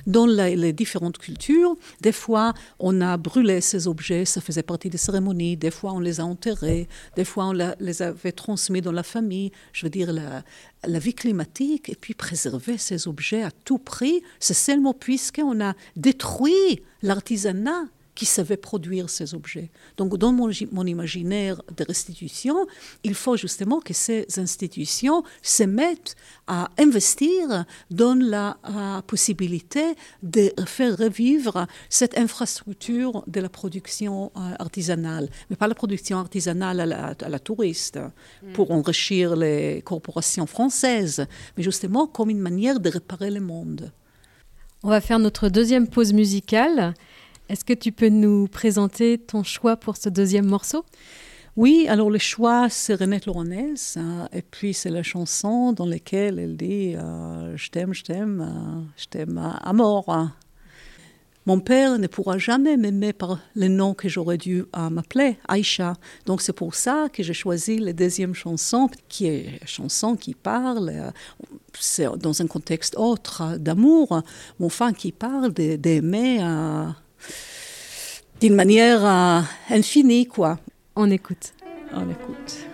B: Dans les différentes cultures, des fois, on a brûlé ces objets, ça faisait partie des cérémonies, des fois, on les a enterrés, des fois, on les avait transmis dans la famille, je veux dire, la, la vie climatique, et puis préserver ces objets à tout prix, c'est seulement puisqu'on a détruit l'artisanat qui savait produire ces objets. Donc, dans mon, imaginaire de restitution, il faut justement que ces institutions se mettent à investir dans la, possibilité de faire revivre cette infrastructure de la production euh, artisanale, mais pas la production artisanale à la, touriste, mm. pour enrichir les corporations françaises, mais justement comme une manière de réparer le monde.
C: On va faire notre deuxième pause musicale. Est-ce que tu peux nous présenter ton choix pour ce deuxième morceau?
B: Oui, alors le choix, c'est Renette hein, et puis c'est la chanson dans laquelle elle dit euh, Je t'aime, je t'aime, euh, je t'aime à, mort. Mon père ne pourra jamais m'aimer par le nom que j'aurais dû euh, m'appeler, Aïcha. Donc c'est pour ça que j'ai choisi la deuxième chanson, qui est une chanson qui parle, dans un contexte autre d'amour, mon enfin qui parle d'aimer d'une manière euh, infinie, quoi.
C: On écoute.
B: On écoute.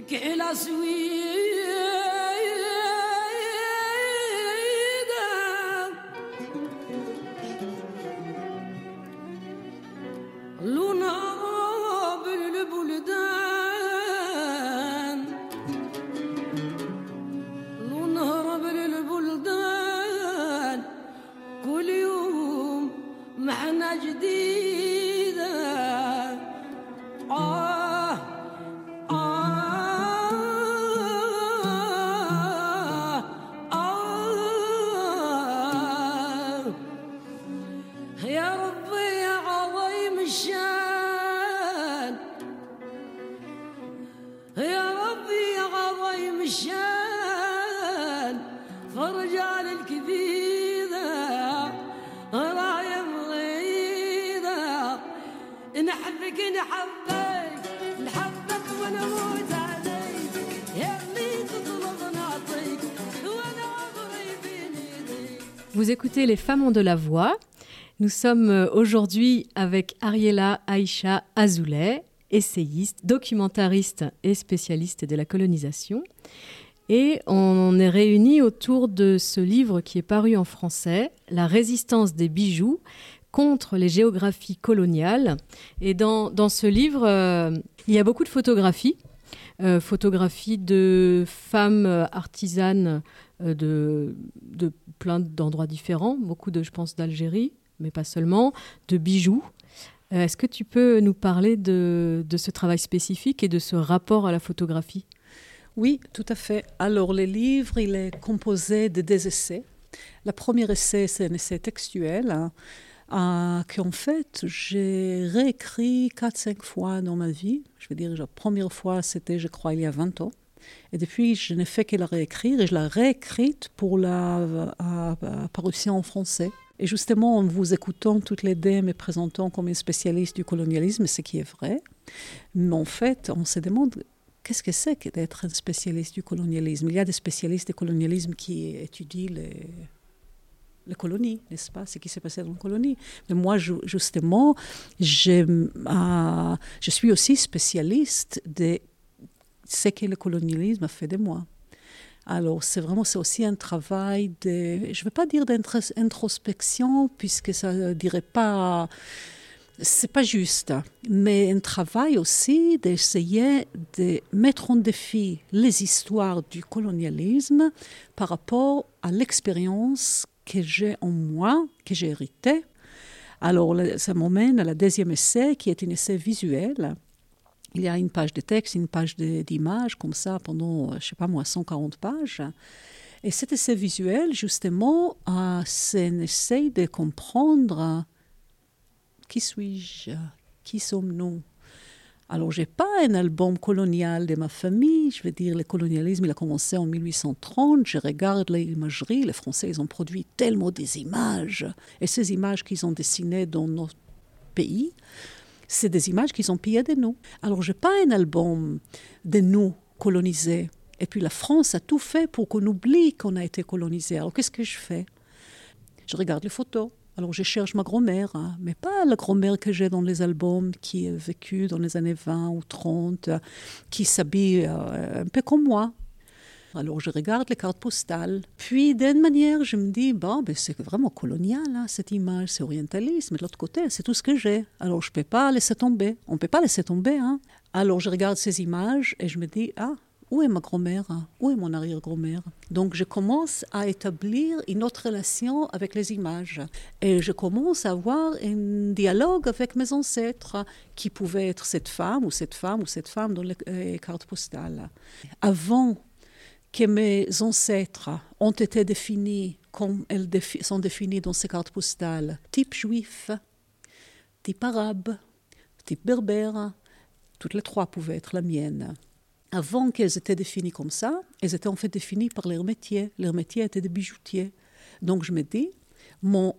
C: Vous écoutez Les Femmes ont de la voix. Nous sommes euh, aujourd'hui avec Ariela Aïcha Azoulay, essayiste, documentariste et spécialiste de la colonisation. Et on est réunis autour de ce livre qui est paru en français, La résistance des bijoux contre les géographies coloniales. Et dans, ce livre, euh, il y a beaucoup de photographies, euh, photographies de femmes artisanes de, de plein d'endroits différents, beaucoup de, je pense, d'Algérie, mais pas seulement, de bijoux. Euh, est-ce que tu peux nous parler de, ce travail spécifique et de ce rapport à la photographie?
B: Oui, tout à fait. Alors, le livre, il est composé de deux essais. Le premier essai, c'est un essai textuel. Hein, euh, fait, j'ai réécrit 4-5 fois dans ma vie. Je veux dire, la première fois, c'était, je crois, il y a 20 ans. Et depuis, je n'ai fait que la réécrire et je l'ai réécrite pour la parution en français. Et justement, en vous écoutant toutes les deux, me présentant comme une spécialiste du colonialisme, ce qui est vrai, mais en fait, on se demande qu'est-ce que c'est que d'être un spécialiste du colonialisme? Il y a des spécialistes du colonialisme qui étudient les, les colonies, n'est-ce pas, ce qui s'est passé dans les colonies. Mais moi, justement, je, euh, je suis aussi spécialiste des ce que le colonialisme a fait de moi. Alors, c'est vraiment, c'est aussi un travail de, je ne veux pas dire d'introspection, puisque ça ne dirait pas, c'est pas juste, mais un travail aussi d'essayer de mettre en défi les histoires du colonialisme par rapport à l'expérience que j'ai en moi, que j'ai hérité. Alors, ça m'emmène à la deuxième essai, qui est un essai visuel il y a une page de texte, une page d'images, comme ça, pendant, je ne sais pas moi, 140 pages. Et cet essai visuel, justement, c'est un essai de comprendre qui suis-je, qui sommes-nous? Alors, je n'ai pas un album colonial de ma famille. Je veux dire, le colonialisme, il a commencé en 1830. Je regarde l'imagerie. Les Français, ils ont produit tellement des images. Et ces images qu'ils ont dessinées dans notre pays, c'est des images qu'ils ont pillées de nous. Alors, je n'ai pas un album de nous colonisés. Et puis la France a tout fait pour qu'on oublie qu'on a été colonisé. Alors, qu'est-ce que je fais? Je regarde les photos. Alors, je cherche ma grand-mère, hein, mais pas la grand-mère que j'ai dans les albums, qui a vécu dans les années 20 ou 30, qui s'habille euh, un peu comme moi. Alors je regarde les cartes postales. Puis d'une manière, je me dis, bon, ben, c'est vraiment colonial, hein, cette image, c'est orientaliste, mais de l'autre côté, c'est tout ce que j'ai. Alors je ne peux pas laisser tomber. On ne peut pas laisser tomber. Hein. Alors je regarde ces images et je me dis, ah, où est ma grand-mère Où est mon arrière-grand-mère? Donc je commence à établir une autre relation avec les images. Et je commence à avoir un dialogue avec mes ancêtres, qui pouvaient être cette femme ou cette femme ou cette femme dans les euh, cartes postales. Avant que mes ancêtres ont été définis comme elles sont définies dans ces cartes postales, type juif, type arabe, type berbère, toutes les trois pouvaient être la mienne. Avant qu'elles étaient définies comme ça, elles étaient en fait définies par leur métier. Leur métier était de bijoutier. Donc je me dis, mon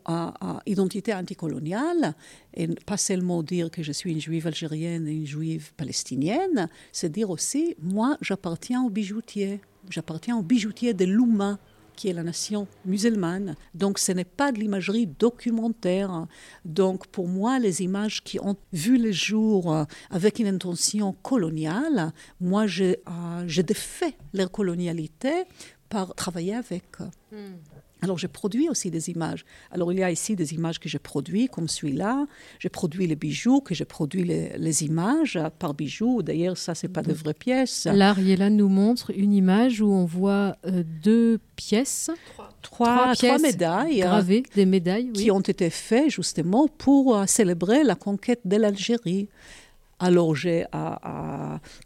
B: identité anticoloniale, et pas seulement dire que je suis une juive algérienne et une juive palestinienne, c'est dire aussi, moi, j'appartiens au bijoutier. J'appartiens au bijoutier de l'Ouma, qui est la nation musulmane. Donc ce n'est pas de l'imagerie documentaire. Donc pour moi, les images qui ont vu le jour euh, avec une intention coloniale, moi j'ai euh, défait leur colonialité par travailler avec. Hmm. Alors, j'ai produit aussi des images. Alors, il y a ici des images que j'ai produites, comme celui-là. J'ai produit les bijoux, que j'ai produit les, images par bijoux. D'ailleurs, ça, c'est pas de vraies pièces.
C: Là, nous montre une image où on voit euh, deux pièces.
B: Trois, trois, médailles.
C: Euh, gravées, des médailles,
B: Qui ont été faites justement pour euh, célébrer la conquête de l'Algérie. Alors j'ai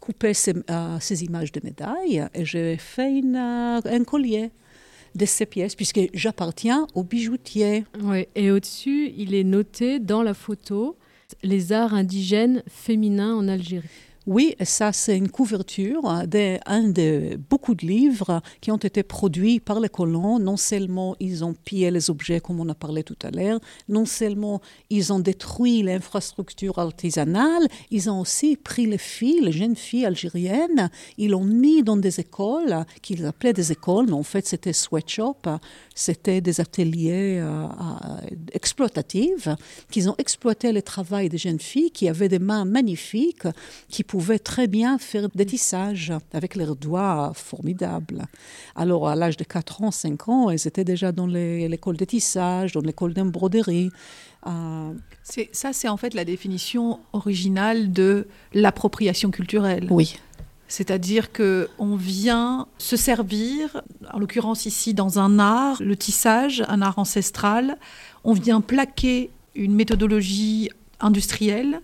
B: coupé ces, ces, images de médailles et j'ai fait une, un collier de ces pièces, puisque j'appartiens au bijoutier.
C: Oui, et au-dessus, il est noté dans la photo les arts indigènes féminins en Algérie.
B: Oui, ça c'est une couverture d'un de beaucoup de livres qui ont été produits par les colons. Non seulement ils ont pillé les objets comme on a parlé tout à l'heure, non seulement ils ont détruit l'infrastructure artisanale, ils ont aussi pris les filles, les jeunes filles algériennes, ils l'ont mis dans des écoles qu'ils appelaient des écoles, mais en fait c'était sweatshop, c'était des ateliers euh, euh, exploitatifs, qu'ils ont exploité le travail des jeunes filles qui avaient des mains magnifiques, qui pouvaient très bien faire des tissages avec leurs doigts formidables. Alors, à l'âge de 4 ans, 5 ans, elles étaient déjà dans l'école de tissage, dans l'école d'embroderie.
A: Euh, ça, c'est en fait la définition originale de l'appropriation culturelle.
B: Oui.
A: C'est-à-dire que on vient se servir, en l'occurrence ici dans un art, le tissage, un art ancestral, on vient plaquer une méthodologie industrielle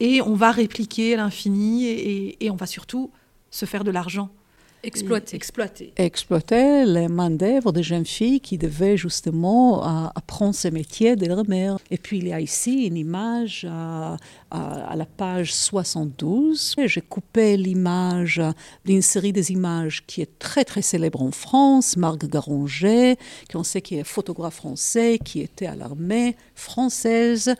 A: et on va répliquer à l'infini et, on va surtout se faire de l'argent.
C: Exploiter.
A: Exploiter.
B: Exploiter les mains d'œuvre des jeunes filles qui devaient justement apprendre ce métier de leur mère. Et puis il y a ici une image à, à, la page 72. J'ai coupé l'image d'une série des images qui est très très célèbre en France, Marc Garanger, qu'on sait qui est photographe français, qui était à l'armée française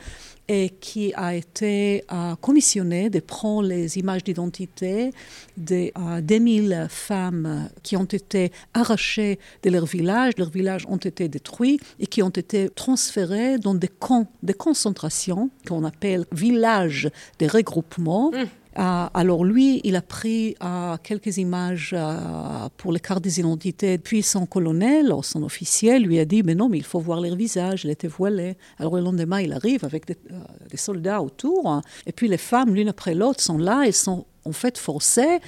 B: et qui a été euh, commissionné de prendre les images d'identité de euh, 2000 femmes qui ont été arrachées de leur village, leurs villages ont été détruits et qui ont été transférées dans des camps de concentration qu'on appelle villages de regroupement. Mmh. Euh, alors lui, il a pris euh, quelques images euh, pour les cartes des identités. Puis son colonel, son officiel, lui a dit, mais non, mais il faut voir leur visage, il était voilé. Alors le lendemain, il arrive avec des, soldats autour. Hein. et puis les femmes, l'une après l'autre, sont là et sont en fait forcées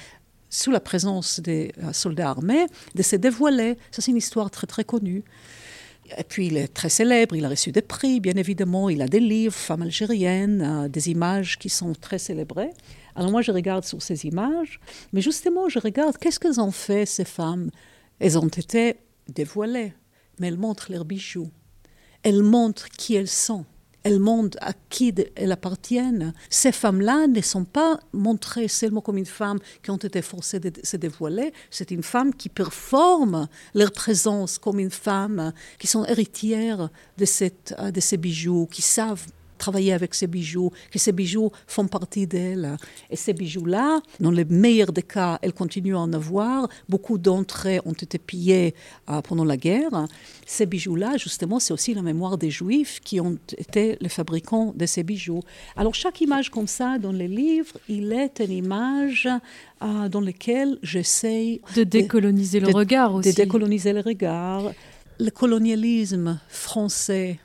B: sous la présence des soldats armés, de se dévoiler. Ça, c'est une histoire très, très connue. Et puis, il est très célèbre, il a reçu des prix, bien évidemment, il a des livres, femmes algériennes, des images qui sont très célébrées. Alors moi, je regarde sur ces images, mais justement, je regarde qu'est-ce qu'elles ont fait, ces femmes. Elles ont été dévoilées, mais elles montrent leurs bijoux. Elles montrent qui elles sont. Elles montrent à qui elles appartiennent. Ces femmes-là ne sont pas montrées seulement comme une femme qui ont été forcées de se dévoiler. C'est une femme qui performe leur présence comme une femme, qui sont héritières de, de ces bijoux, qui savent travailler avec ces bijoux, que ces bijoux font partie d'elle. Et ces bijoux-là, dans le meilleur des cas, elle continue à en avoir. Beaucoup d'entre eux ont été pillés euh, pendant la guerre. Ces bijoux-là, justement, c'est aussi la mémoire des Juifs qui ont été les fabricants de ces bijoux. Alors, chaque image comme ça dans les livres, il est une image euh, dans laquelle j'essaie
C: de décoloniser le regard aussi.
B: De décoloniser le regard. Le colonialisme français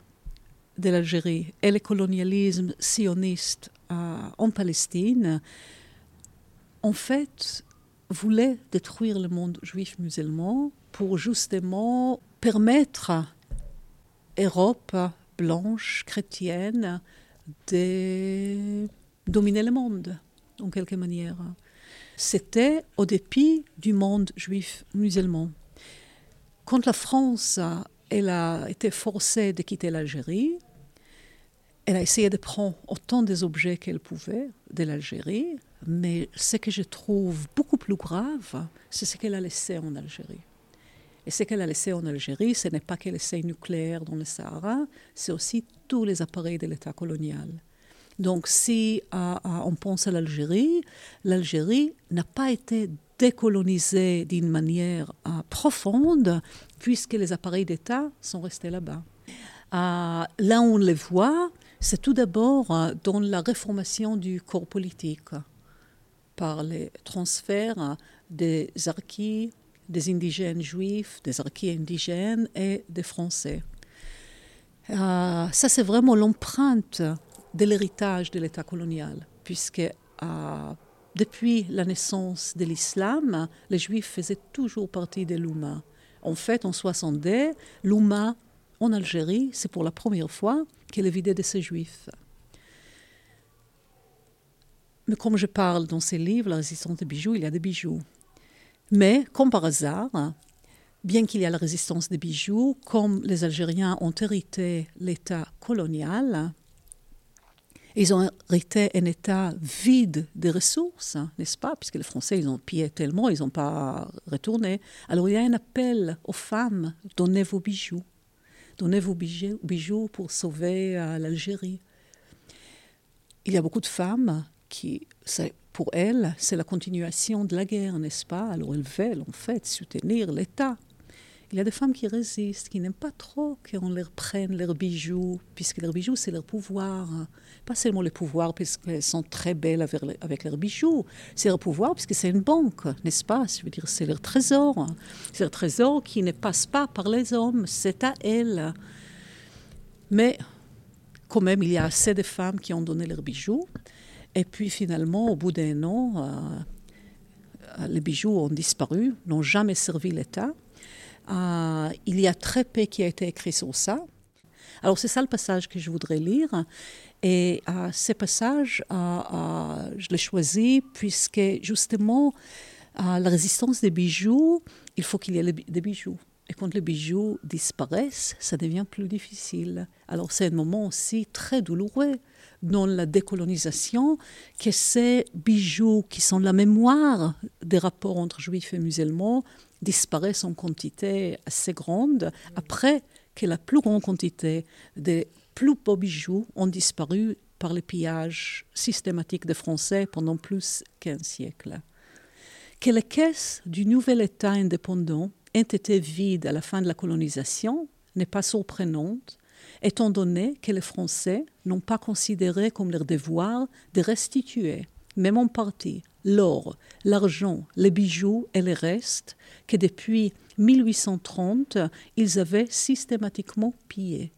B: de l'Algérie et le colonialisme sioniste euh, en Palestine, en fait, voulait détruire le monde juif musulman pour justement permettre à Europe blanche, chrétienne, de dominer le monde, en quelque manière. C'était au dépit du monde juif musulman. Quand la France elle a été forcée de quitter l'Algérie. Elle a essayé de prendre autant des objets qu'elle pouvait de l'Algérie, mais ce que je trouve beaucoup plus grave, c'est ce qu'elle a laissé en Algérie. Et ce qu'elle a laissé en Algérie, ce n'est pas que l'essai nucléaire dans le Sahara, c'est aussi tous les appareils de l'État colonial. Donc si on pense à l'Algérie, l'Algérie n'a pas été décolonisé d'une manière profonde, puisque les appareils d'État sont restés là-bas. là où on les voit, c'est tout d'abord dans la réformation du corps politique, par les transferts des archis, des indigènes juifs, des archis indigènes et des Français. ça, c'est vraiment l'empreinte de l'héritage de l'État colonial, puisque euh, depuis la naissance de l'islam, les Juifs faisaient toujours partie de l'Ouma. En fait, en 62, l'Ouma en Algérie, c'est pour la première fois qu'elle est vidée de ses Juifs. Mais comme je parle dans ces livres, La résistance des bijoux, il y a des bijoux. Mais, comme par hasard, bien qu'il y ait la résistance des bijoux, comme les Algériens ont hérité l'État colonial, ils ont hérité un État vide de ressources, n'est-ce pas? Puisque les Français, ils ont pillé tellement, ils n'ont pas retourné. Alors il y a un appel aux femmes, donnez vos bijoux. Donnez vos bijoux pour sauver euh, l'Algérie. Il y a beaucoup de femmes qui, pour elles, c'est la continuation de la guerre, n'est-ce pas? Alors elles veulent en fait soutenir l'État. Il y a des femmes qui résistent, qui n'aiment pas trop qu'on leur prenne leurs bijoux, puisque leurs bijoux, c'est leur pouvoir. Pas seulement le pouvoir, puisqu'elles sont très belles avec, leurs bijoux. C'est leur pouvoir, puisque c'est une banque, n'est-ce pas? Je veux dire, c'est leur trésor. C'est leur trésor qui ne passe pas par les hommes, c'est à elles. Mais quand même, il y a assez de femmes qui ont donné leurs bijoux. Et puis finalement, au bout d'un an, euh, les bijoux ont disparu, n'ont jamais servi l'État. Euh, il y a très peu qui a été écrit sur ça. Alors c'est ça le passage que je voudrais lire. Et euh, ce passage, euh, je l'ai choisi puisque justement, la résistance des bijoux, il faut qu'il y ait des bijoux. Et quand les bijoux disparaissent, ça devient plus difficile. Alors c'est un moment aussi très douloureux dans la décolonisation que ces bijoux qui sont la mémoire des rapports entre juifs et musulmans disparaissent en quantité assez grande après que la plus grande quantité des plus beaux bijoux ont disparu par le pillage systématique des Français pendant plus qu'un siècle. Que les caisses du nouvel État indépendant aient été vides à la fin de la colonisation n'est pas surprenante, étant donné que les Français n'ont pas considéré comme leur devoir de restituer, même en partie, l'or, l'argent, les bijoux et les restes que depuis 1830 ils avaient systématiquement pillés.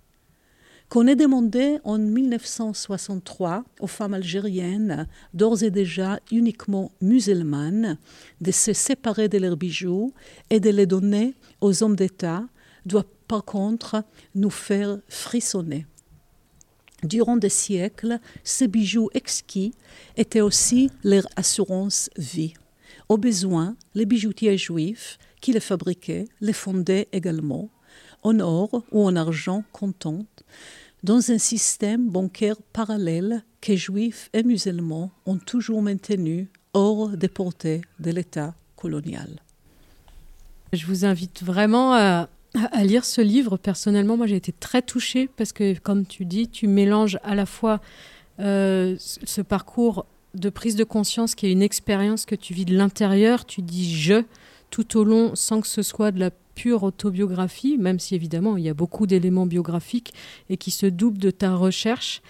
B: Qu'on ait demandé en 1963 aux femmes algériennes, d'ores et déjà uniquement musulmanes, de se séparer de leurs bijoux et de les donner aux hommes d'État doit par contre nous faire frissonner. Durant des siècles, ces bijoux exquis étaient aussi leur assurance vie. Au besoin, les bijoutiers juifs qui les fabriquaient les fondaient également, en or ou en argent comptant, dans un système bancaire parallèle que juifs et musulmans ont toujours maintenu hors des portées de l'État colonial.
C: Je vous invite vraiment à, à lire ce livre. Personnellement, moi, j'ai été très touchée parce que, comme tu dis, tu mélanges à la fois euh, ce parcours de prise de conscience qui est une expérience que tu vis de l'intérieur. Tu dis je tout au long sans que ce soit de la pure autobiographie, même si évidemment il y a beaucoup d'éléments biographiques et qui se doublent de ta recherche.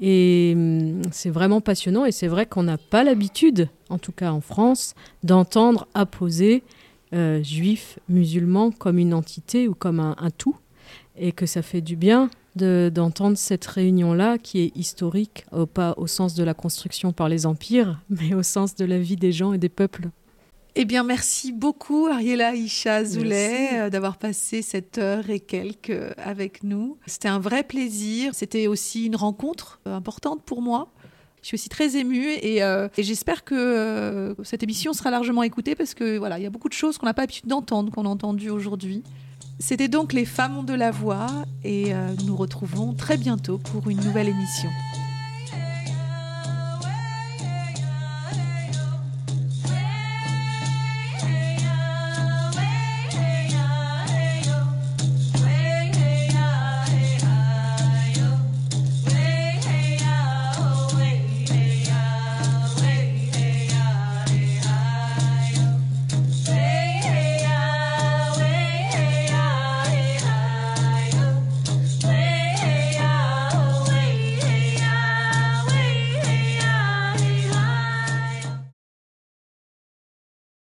C: Et hum, c'est vraiment passionnant et c'est vrai qu'on n'a pas l'habitude, en tout cas en France, d'entendre apposer euh, juifs, musulmans comme une entité ou comme un, tout, et que ça fait du bien d'entendre cette réunion-là qui est historique, pas au sens de la construction par les empires, mais au sens de la vie des gens et des peuples.
A: Eh bien, merci beaucoup, Ariela Isha Zoulet, euh, d'avoir passé cette heure et quelques avec nous. C'était un vrai plaisir. C'était aussi une rencontre euh, importante pour moi. Je suis aussi très émue et, euh, j'espère que euh, cette émission sera largement écoutée parce que voilà, il y a beaucoup de choses qu'on n'a pas l'habitude d'entendre, qu'on a entendues aujourd'hui. C'était donc les femmes ont de la voix et euh, nous nous retrouvons très bientôt pour une nouvelle émission.